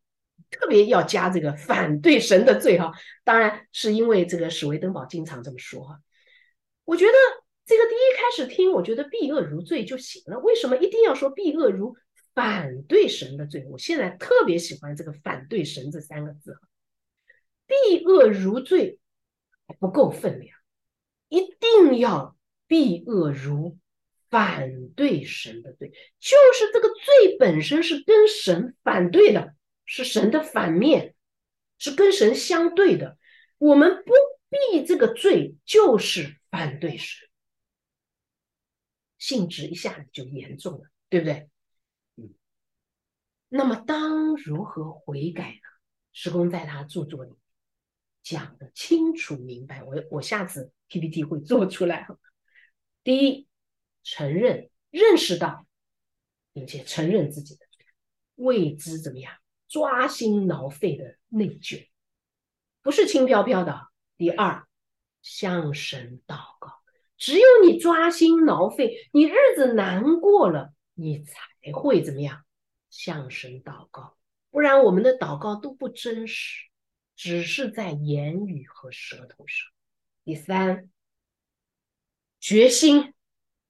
特别要加这个反对神的罪哈，当然是因为这个史维登堡经常这么说哈。我觉得这个第一开始听，我觉得避恶如罪就行了，为什么一定要说避恶如？反对神的罪，我现在特别喜欢这个“反对神”这三个字。避恶如罪不够分量，一定要避恶如反对神的罪，就是这个罪本身是跟神反对的，是神的反面，是跟神相对的。我们不避这个罪，就是反对神，性质一下子就严重了，对不对？嗯那么，当如何悔改呢？施公在他著作里讲的清楚明白。我我下次 PPT 会做出来。第一，承认、认识到，并且承认自己的罪，为之怎么样？抓心挠肺的内疚，不是轻飘飘的。第二，向神祷告，只有你抓心挠肺，你日子难过了，你才会怎么样向神祷告。不然我们的祷告都不真实，只是在言语和舌头上。第三，决心，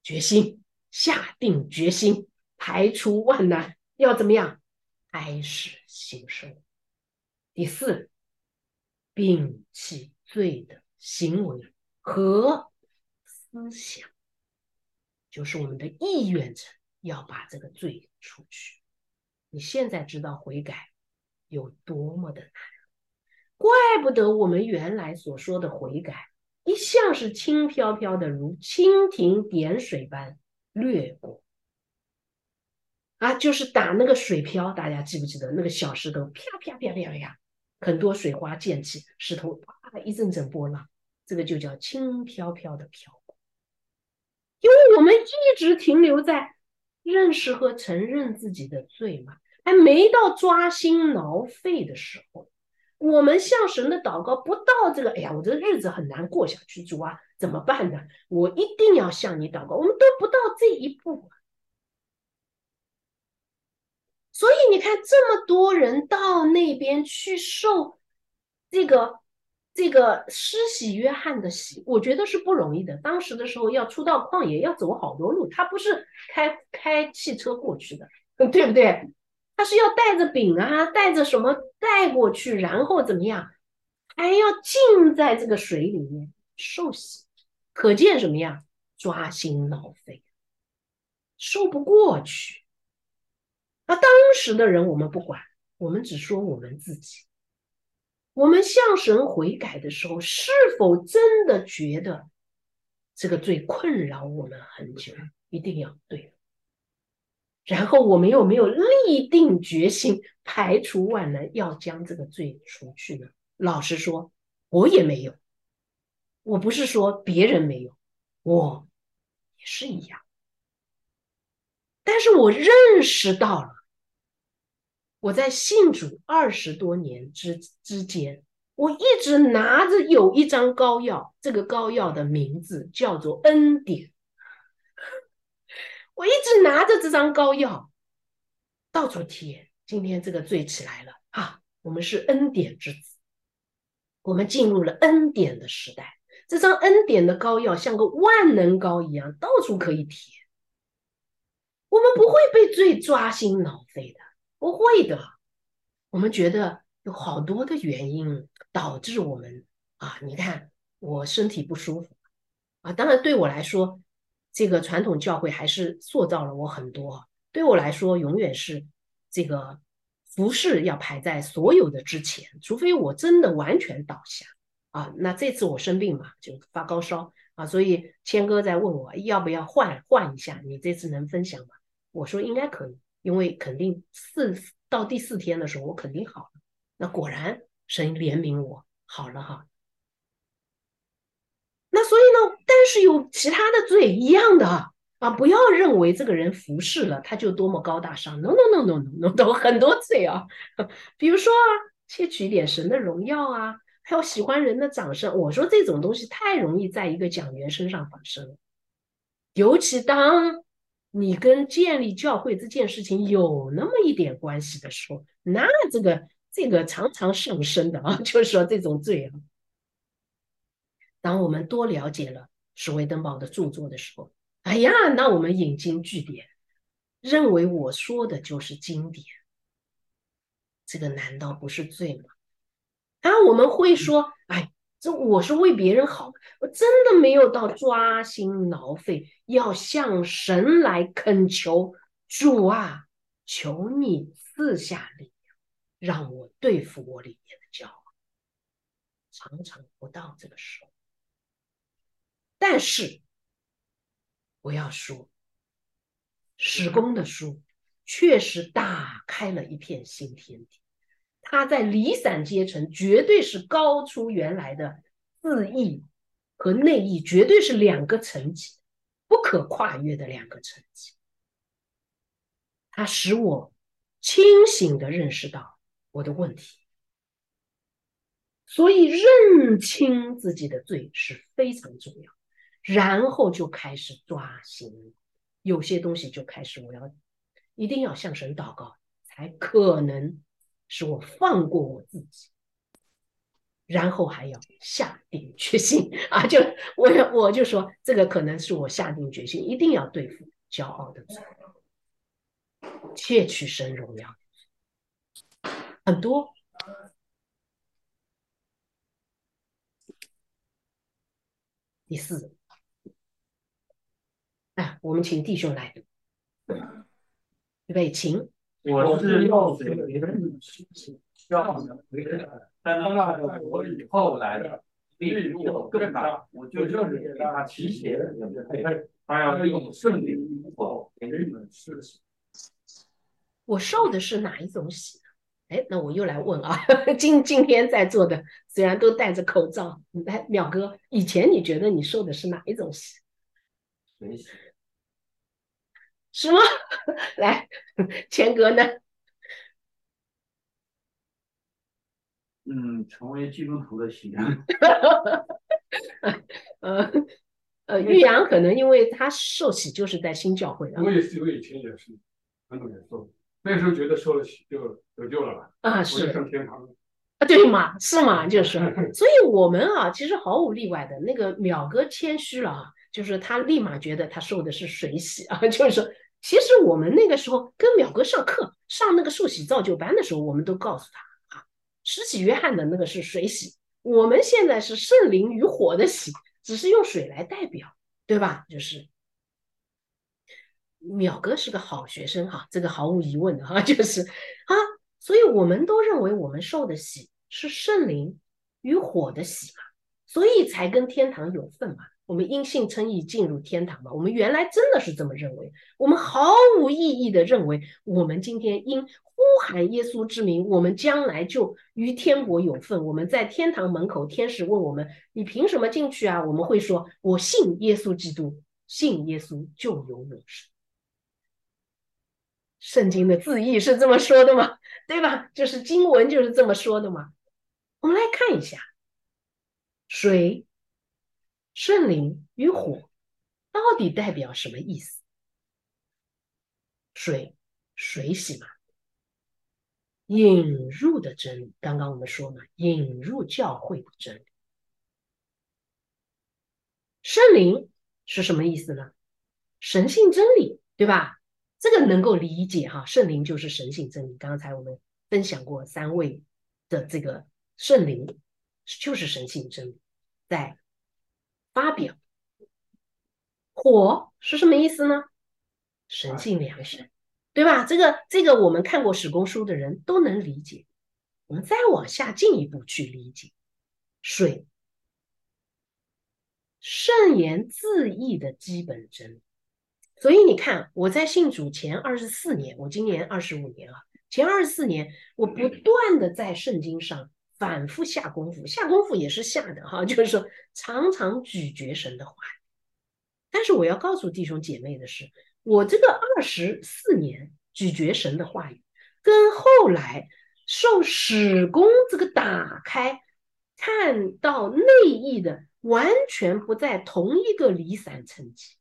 决心，下定决心，排除万难，要怎么样开始行生。第四，摒弃罪的行为和思想，就是我们的意愿者要把这个罪除去。你现在知道悔改有多么的难，怪不得我们原来所说的悔改，一向是轻飘飘的，如蜻蜓点水般掠过。啊，就是打那个水漂，大家记不记得那个小石头，啪啪啪啪啪。很多水花溅起，石头哇一阵阵波浪，这个就叫轻飘飘的飘。我们一直停留在认识和承认自己的罪嘛，还没到抓心挠肺的时候。我们向神的祷告不到这个，哎呀，我这日子很难过下去，主啊，怎么办呢？我一定要向你祷告。我们都不到这一步。所以你看，这么多人到那边去受这个这个施洗约翰的洗，我觉得是不容易的。当时的时候要出到旷野，要走好多路，他不是开开汽车过去的，对不对？他是要带着饼啊，带着什么带过去，然后怎么样，还要浸在这个水里面受洗，可见什么呀？抓心挠肺，受不过去。那当时的人我们不管，我们只说我们自己。我们向神悔改的时候，是否真的觉得这个罪困扰我们很久？一定要对。然后我们有没有立定决心，排除万难，要将这个罪除去呢？老实说，我也没有。我不是说别人没有，我也是一样。但是我认识到了，我在信主二十多年之之间，我一直拿着有一张膏药，这个膏药的名字叫做恩典。我一直拿着这张膏药，到处贴。今天这个罪起来了啊！我们是恩典之子，我们进入了恩典的时代。这张恩典的膏药像个万能膏一样，到处可以贴。我们不会被罪抓心挠肺的，不会的。我们觉得有好多的原因导致我们啊，你看我身体不舒服啊。当然对我来说，这个传统教会还是塑造了我很多。对我来说，永远是这个服饰要排在所有的之前，除非我真的完全倒下啊。那这次我生病嘛，就发高烧啊，所以谦哥在问我要不要换换一下，你这次能分享吗？我说应该可以，因为肯定四到第四天的时候，我肯定好了。那果然神怜悯我，好了哈。那所以呢，但是有其他的罪一样的啊，不要认为这个人服侍了他就多么高大上。No no no no no no，都很多罪啊。比如说啊，窃取一点神的荣耀啊，还有喜欢人的掌声。我说这种东西太容易在一个讲员身上发生，尤其当。你跟建立教会这件事情有那么一点关系的时候，那这个这个常常上升的啊，就是说这种罪啊。当我们多了解了史威登堡的著作的时候，哎呀，那我们引经据典，认为我说的就是经典，这个难道不是罪吗？啊，我们会说，哎。这我是为别人好，我真的没有到抓心挠肺，要向神来恳求主啊，求你赐下力量，让我对付我里面的骄傲。常常不到这个时候，但是我要说，史公的书确实打开了一片新天地。他在离散阶层绝对是高出原来的自意和内意，绝对是两个层级，不可跨越的两个层级。它使我清醒的认识到我的问题，所以认清自己的罪是非常重要。然后就开始抓心，有些东西就开始我要一定要向神祷告，才可能使我放过我自己。然后还要下定决心 啊！就我我就说，这个可能是我下定决心，一定要对付骄傲的罪，窃取神荣耀，很多。第四，哎，我们请弟兄来读，预备，请。我是用水的叫你们回来，但那个我以后来的，比我更大，我就认给他提鞋的人，他要用圣灵否给你们施洗。我受的是哪一种洗？哎，那我又来问啊，今今天在座的虽然都戴着口罩，来淼哥，以前你觉得你受的是哪一种洗？水洗。是吗？来，钱哥呢？嗯，成为基督徒的喜悦。呃呃，玉阳可能因为他受洗就是在新教会。我也是，我以前也是很多年受，那时候觉得受了洗就得救了吧？啊，是上天堂。啊，对嘛，是嘛，就是。所以我们啊，其实毫无例外的，那个淼哥谦虚了啊，就是他立马觉得他受的是水洗啊，就是说，其实我们那个时候跟淼哥上课，上那个受洗造就班的时候，我们都告诉他啊。施洗约翰的那个是水洗，我们现在是圣灵与火的洗，只是用水来代表，对吧？就是淼哥是个好学生哈，这个毫无疑问的哈，就是啊，所以我们都认为我们受的洗是圣灵与火的洗嘛，所以才跟天堂有份嘛。我们因信称义进入天堂嘛，我们原来真的是这么认为，我们毫无意义的认为我们今天因。呼喊耶稣之名，我们将来就与天国有份。我们在天堂门口，天使问我们：“你凭什么进去啊？”我们会说：“我信耶稣基督，信耶稣就有永生。”圣经的字义是这么说的吗？对吧？就是经文就是这么说的吗？我们来看一下，水、圣灵与火到底代表什么意思？水，水洗嘛。引入的真理，刚刚我们说嘛，引入教会的真理。圣灵是什么意思呢？神性真理，对吧？这个能够理解哈。圣灵就是神性真理。刚才我们分享过三位的这个圣灵就是神性真理，在发表。火是什么意思呢？神性良神。对吧？这个这个，我们看过史公书的人都能理解。我们再往下进一步去理解，水，圣言自义的基本真理。所以你看，我在信主前二十四年，我今年二十五年了。前二十四年，我不断的在圣经上反复下功夫，下功夫也是下的哈，就是说常常咀嚼神的话。但是我要告诉弟兄姐妹的是。我这个二十四年咀嚼神的话语，跟后来受使功这个打开看到内意的，完全不在同一个离散层级。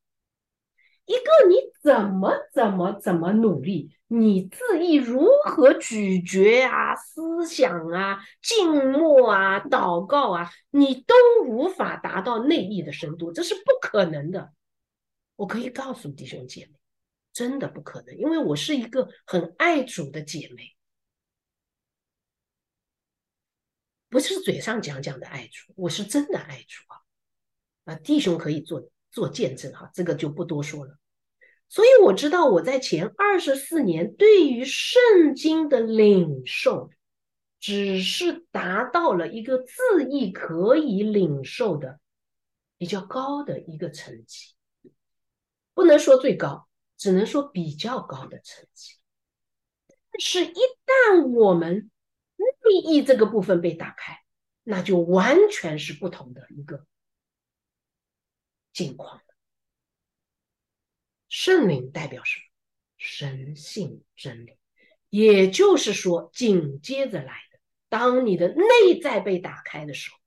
一个你怎么怎么怎么努力，你自意如何咀嚼啊、思想啊、静默啊、祷告啊，你都无法达到内意的深度，这是不可能的。我可以告诉弟兄姐妹，真的不可能，因为我是一个很爱主的姐妹，不是嘴上讲讲的爱主，我是真的爱主啊！啊，弟兄可以做做见证哈，这个就不多说了。所以我知道我在前二十四年对于圣经的领受，只是达到了一个自意可以领受的比较高的一个层级。不能说最高，只能说比较高的成绩。但是，一旦我们利益这个部分被打开，那就完全是不同的一个境况了。圣灵代表什么？神性真理，也就是说，紧接着来的，当你的内在被打开的时候，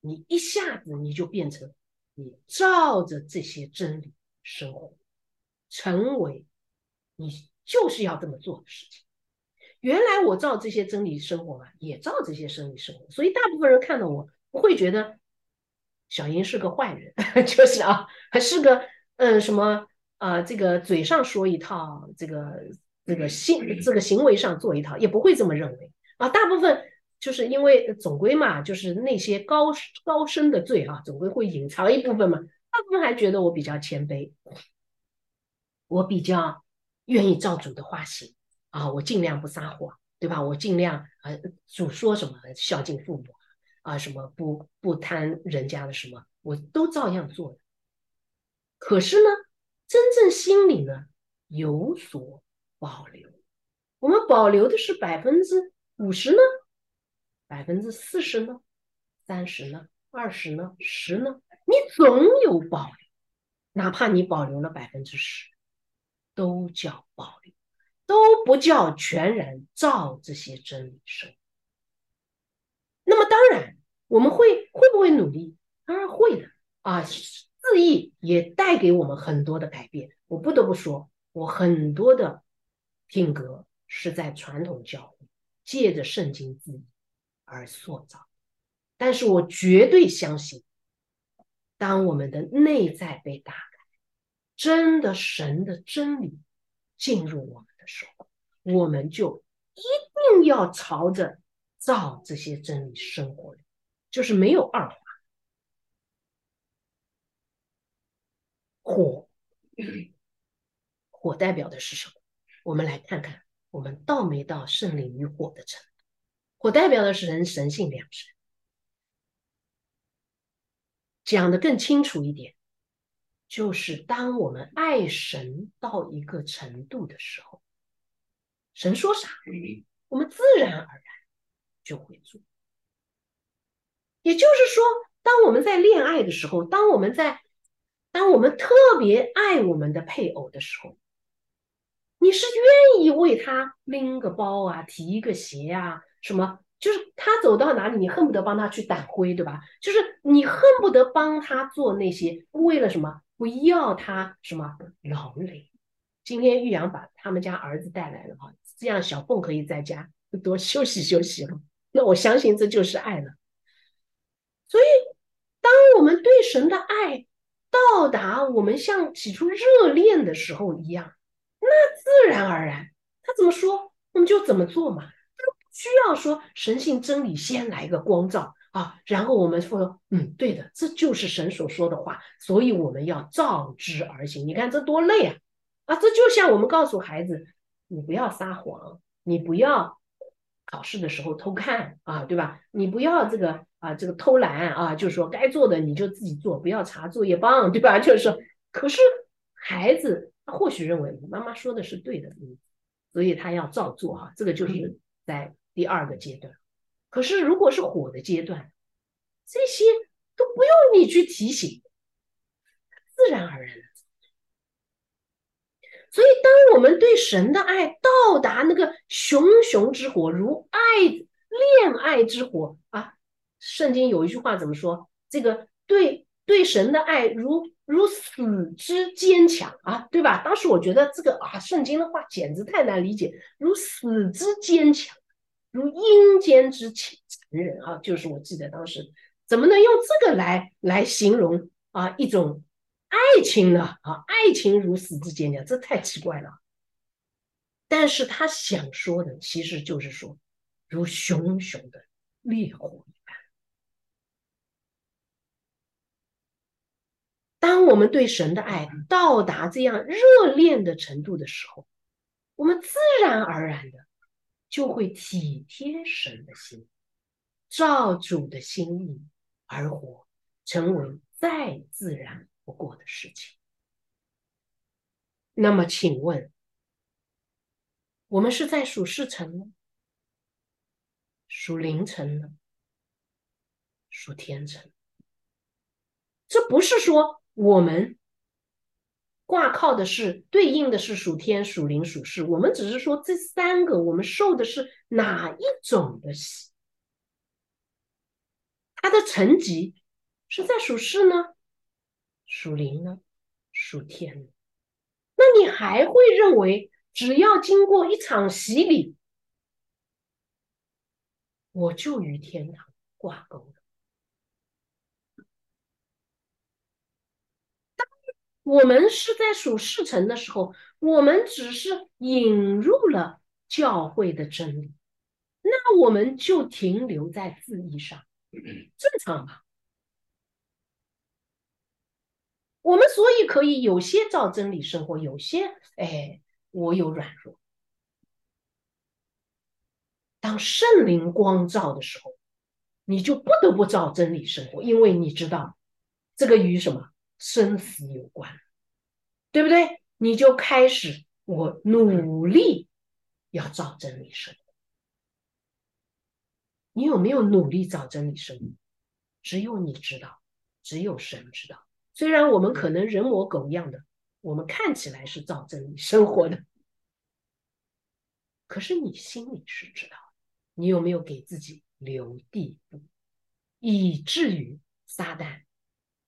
你一下子你就变成你照着这些真理生活，成为你就是要这么做的事情。原来我照这些真理生活嘛，也照这些真理生活，所以大部分人看到我会觉得小英是个坏人，就是啊，还是个嗯什么啊，这个嘴上说一套，这个这个行这个行为上做一套，也不会这么认为啊。大部分就是因为总归嘛，就是那些高高深的罪啊，总归会隐藏一部分嘛。大部分还觉得我比较谦卑，我比较愿意照主的话行。啊，我尽量不撒谎，对吧？我尽量啊，主说什么孝敬父母啊，什么不不贪人家的什么，我都照样做的。可是呢，真正心里呢有所保留。我们保留的是百分之五十呢，百分之四十呢，三十呢，二十呢，十呢？你总有保留，哪怕你保留了百分之十，都叫保留。都不叫全然照这些真理生。活，我们会会不会努力？当然会的啊！字义也带给我们很多的改变。我不得不说，我很多的品格是在传统教育借着圣经字义而塑造。但是我绝对相信，当我们的内在被打开，真的神的真理进入我们的。时候，我们就一定要朝着照这些真理生活，就是没有二话。火，火代表的是什么？我们来看看，我们到没到圣灵与火的程度？火代表的是人神性两神。讲的更清楚一点，就是当我们爱神到一个程度的时候。神说啥，我们自然而然就会做。也就是说，当我们在恋爱的时候，当我们在，当我们特别爱我们的配偶的时候，你是愿意为他拎个包啊，提一个鞋啊，什么？就是他走到哪里，你恨不得帮他去掸灰，对吧？就是你恨不得帮他做那些，为了什么？不要他什么劳累。今天玉阳把他们家儿子带来了哈。这样小凤可以在家多休息休息了，那我相信这就是爱了。所以，当我们对神的爱到达我们像起初热恋的时候一样，那自然而然，他怎么说我们就怎么做嘛，不需要说神性真理先来个光照啊，然后我们说嗯，对的，这就是神所说的话，所以我们要照之而行。你看这多累啊！啊，这就像我们告诉孩子。你不要撒谎，你不要考试的时候偷看啊，对吧？你不要这个啊，这个偷懒啊，就是说该做的你就自己做，不要查作业帮，对吧？就是说，可是孩子他或许认为妈妈说的是对的，嗯，所以他要照做哈。这个就是在第二个阶段。可是如果是火的阶段，这些都不用你去提醒，自然而然。所以，当我们对神的爱到达那个熊熊之火，如爱恋爱之火啊，圣经有一句话怎么说？这个对对神的爱如如死之坚强啊，对吧？当时我觉得这个啊，圣经的话简直太难理解，如死之坚强，如阴间之残忍啊，就是我记得当时怎么能用这个来来形容啊一种。爱情呢？啊，爱情如死之坚强，这太奇怪了。但是他想说的，其实就是说，如熊熊的烈火一般。当我们对神的爱到达这样热恋的程度的时候，我们自然而然的就会体贴神的心，照主的心意而活，成为再自然。不过的事情。那么，请问，我们是在数世城呢，数凌晨呢，数天城？这不是说我们挂靠的是对应的是数天、数灵、数世，我们只是说这三个，我们受的是哪一种的洗？它的层级是在属世呢？属灵呢？属天呢？那你还会认为，只要经过一场洗礼，我就与天堂挂钩了？我们是在属世成的时候，我们只是引入了教会的真理，那我们就停留在字义上，正常吧？我们所以可以有些照真理生活，有些哎，我有软弱。当圣灵光照的时候，你就不得不照真理生活，因为你知道这个与什么生死有关，对不对？你就开始我努力要照真理生活。你有没有努力照真理生活？只有你知道，只有神知道。虽然我们可能人模狗样的，我们看起来是照真理生活的，可是你心里是知道，你有没有给自己留地步，以至于撒旦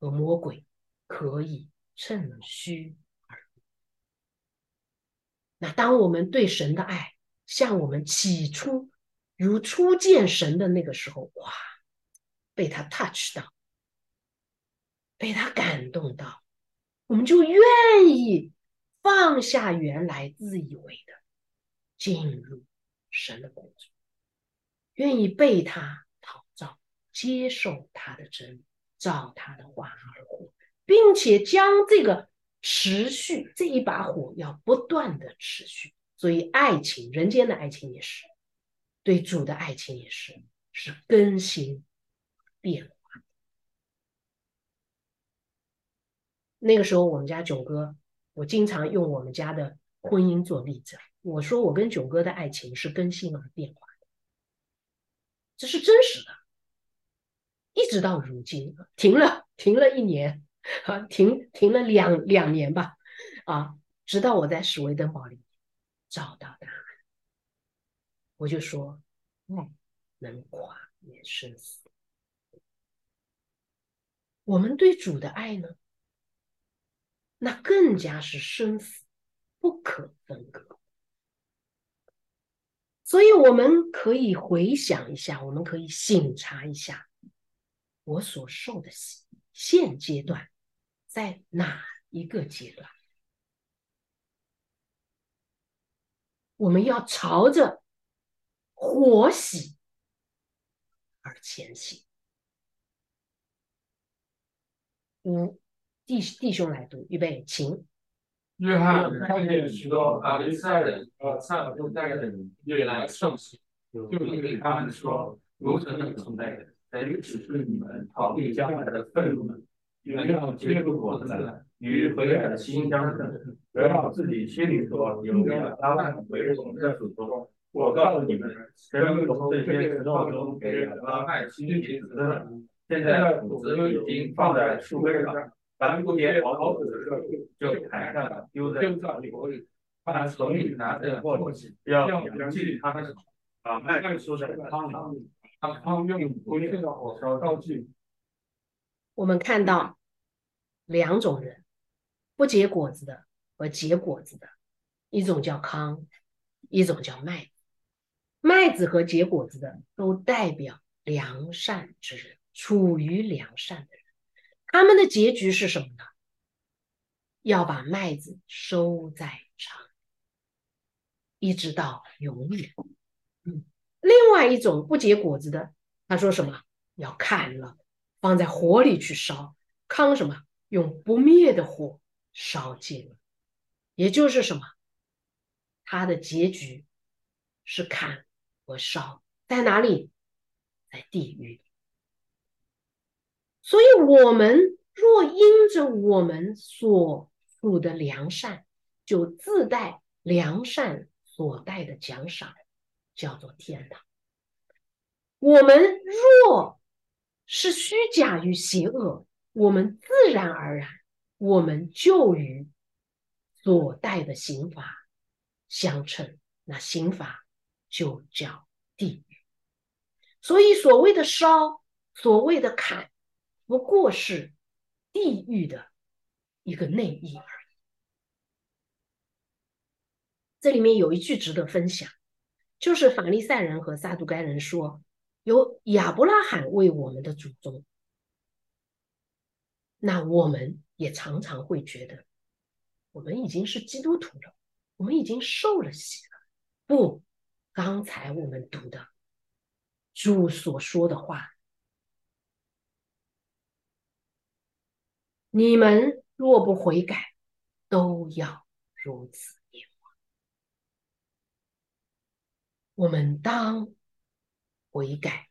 和魔鬼可以趁虚而入？那当我们对神的爱像我们起初如初见神的那个时候，哇，被他 touch 到。被他感动到，我们就愿意放下原来自以为的，进入神的工作，愿意被他陶造，接受他的真理，照他的话而活，并且将这个持续这一把火要不断的持续。所以，爱情，人间的爱情也是，对主的爱情也是，是更新变化。那个时候，我们家囧哥，我经常用我们家的婚姻做例子。我说，我跟囧哥的爱情是更新而变化，这是真实的。一直到如今，停了，停了一年，啊，停停了两两年吧，啊，直到我在史威登堡里找到答案，我就说，爱能跨越生死。我们对主的爱呢？那更加是生死不可分割，所以我们可以回想一下，我们可以醒察一下，我所受的现阶段在哪一个阶段？我们要朝着火喜而前行。五。弟弟兄来读，预备，请。约翰看见许多法利赛人和撒都该人越来盛行，就对他们说：“如神的存在，谁指示你们逃避将来的愤怒呢？原要接住果子与回来的新相称，不要自己心里说有了他们为荣的主说。我告诉你们，神从这些石头中给了他们新皮子的，现在谷子已经放在树根上。”咱们不接桃子的时候，就抬上了，丢在里火里，把手里拿着簸箕，要要进他的手，把麦收在汤里，把汤用不灭的火烧烧尽。我们看到两种人，不结果子的和结果子的，一种叫糠，一种叫麦。麦子和结果子的都代表良善之人，处于良善的人。他们的结局是什么呢？要把麦子收在场，一直到永远。嗯，另外一种不结果子的，他说什么？要砍了，放在火里去烧。康什么？用不灭的火烧尽了。也就是什么？他的结局是砍和烧，在哪里？在地狱。所以，我们若因着我们所处的良善，就自带良善所带的奖赏，叫做天堂。我们若是虚假与邪恶，我们自然而然，我们就与所带的刑罚相称，那刑罚就叫地狱。所以，所谓的烧，所谓的砍。不过是地狱的一个内意而已。这里面有一句值得分享，就是法利赛人和撒都该人说，由亚伯拉罕为我们的祖宗。那我们也常常会觉得，我们已经是基督徒了，我们已经受了洗了。不，刚才我们读的主所说的话，你们若不悔改，都要如此灭亡。我们当悔改，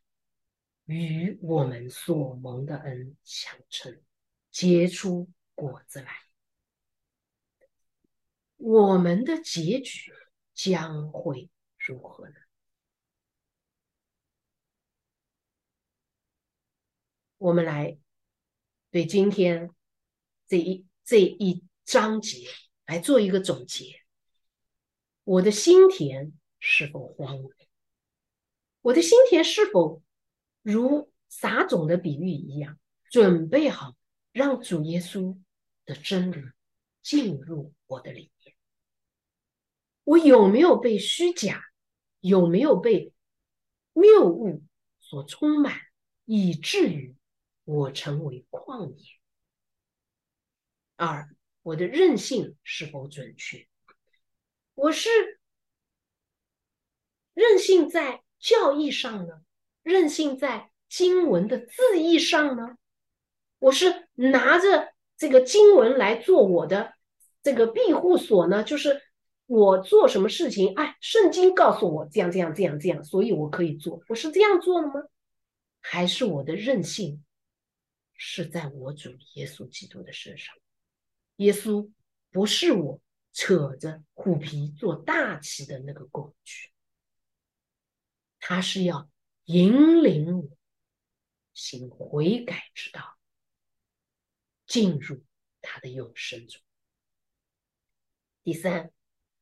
与我们所蒙的恩相称。结出果子来，我们的结局将会如何呢？我们来对今天这一这一章节来做一个总结。我的心田是否荒芜？我的心田是否如撒种的比喻一样，准备好？让主耶稣的真理进入我的里面。我有没有被虚假，有没有被谬误所充满，以至于我成为旷野？二，我的韧性是否准确？我是韧性在教义上呢？任性在经文的字义上呢？我是拿着这个经文来做我的这个庇护所呢，就是我做什么事情，哎，圣经告诉我这样这样这样这样，所以我可以做。我是这样做的吗？还是我的任性是在我主耶稣基督的身上？耶稣不是我扯着虎皮做大旗的那个工具，他是要引领我行悔改之道。进入他的永生中。第三，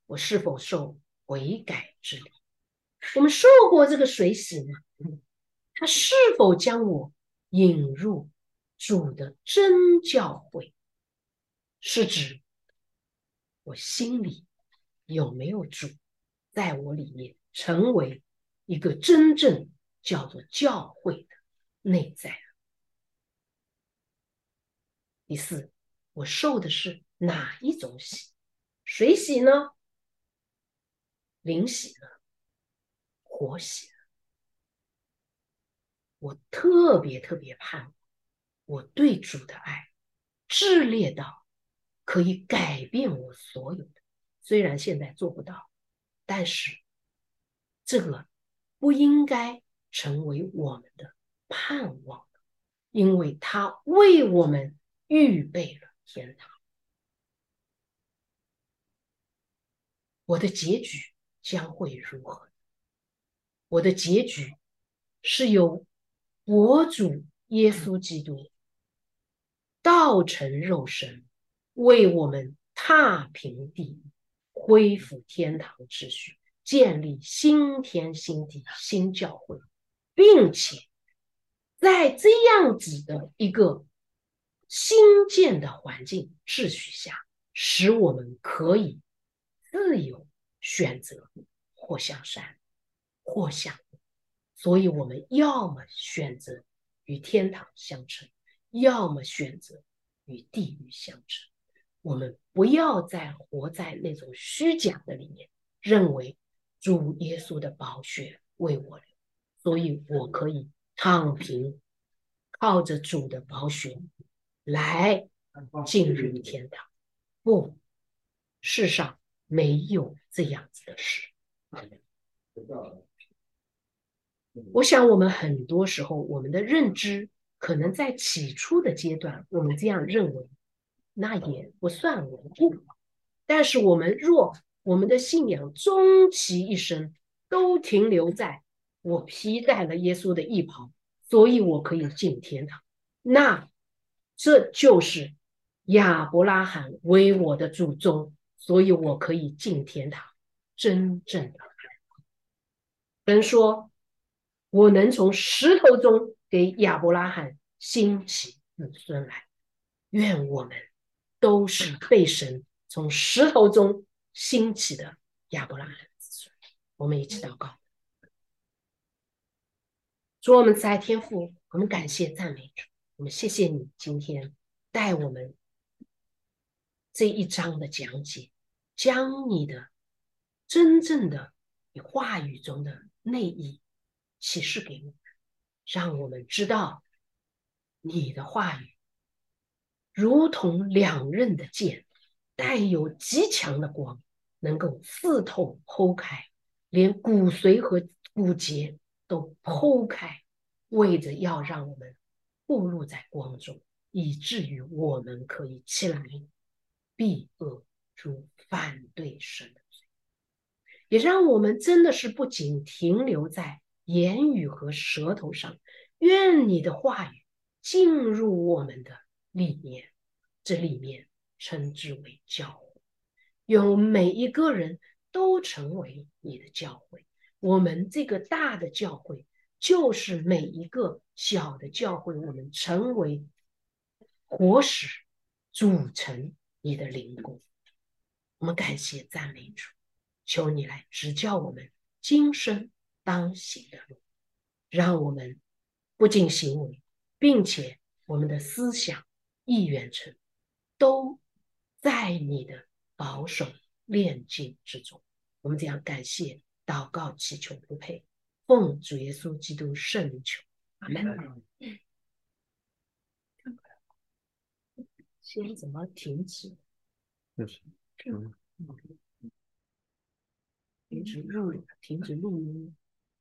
我是否受悔改之礼？我们受过这个水洗吗？他是否将我引入主的真教会？是指我心里有没有主在我里面，成为一个真正叫做教会的内在？第四，我受的是哪一种洗？水洗呢？灵洗呢？活洗？我特别特别盼望我对主的爱炽烈到可以改变我所有的。虽然现在做不到，但是这个不应该成为我们的盼望，因为他为我们。预备了天堂，我的结局将会如何？我的结局是由我主耶稣基督道成肉身，为我们踏平地狱，恢复天堂秩序，建立新天新地新教会，并且在这样子的一个。新建的环境秩序下，使我们可以自由选择或向善，或向恶。所以，我们要么选择与天堂相称，要么选择与地狱相称。我们不要再活在那种虚假的里面，认为主耶稣的宝血为我流，所以我可以躺平，靠着主的宝血。来进入天堂？不，世上没有这样子的事。我想，我们很多时候，我们的认知可能在起初的阶段，我们这样认为，那也不算稳固。但是，我们若我们的信仰终其一生都停留在我披戴了耶稣的衣袍，所以我可以进天堂，那。这就是亚伯拉罕为我的祖宗，所以我可以进天堂。真正的人说，我能从石头中给亚伯拉罕兴起子孙来。愿我们都是被神从石头中兴起的亚伯拉罕子孙。我们一起祷告，主我们在天父，我们感谢赞美主，我们谢谢你今天带我们这一章的讲解，将你的真正的你话语中的内意启示给我们，让我们知道你的话语。如同两刃的剑，带有极强的光，能够刺透、剖开，连骨髓和骨节都剖开，为着要让我们暴露在光中，以至于我们可以起来避恶，如反对神的罪，也让我们真的是不仅停留在言语和舌头上，愿你的话语进入我们的。里面，这里面称之为教会，愿每一个人都成为你的教会。我们这个大的教会，就是每一个小的教会，我们成为活石，组成你的灵宫。我们感谢赞美主，求你来指教我们今生当行的路，让我们不仅行为，并且我们的思想。意愿成，都在你的保守炼净之中。我们这样感谢、祷告、祈求不配，奉主耶稣基督圣名求，阿门。先怎么停止？就是，停止录，停止录音。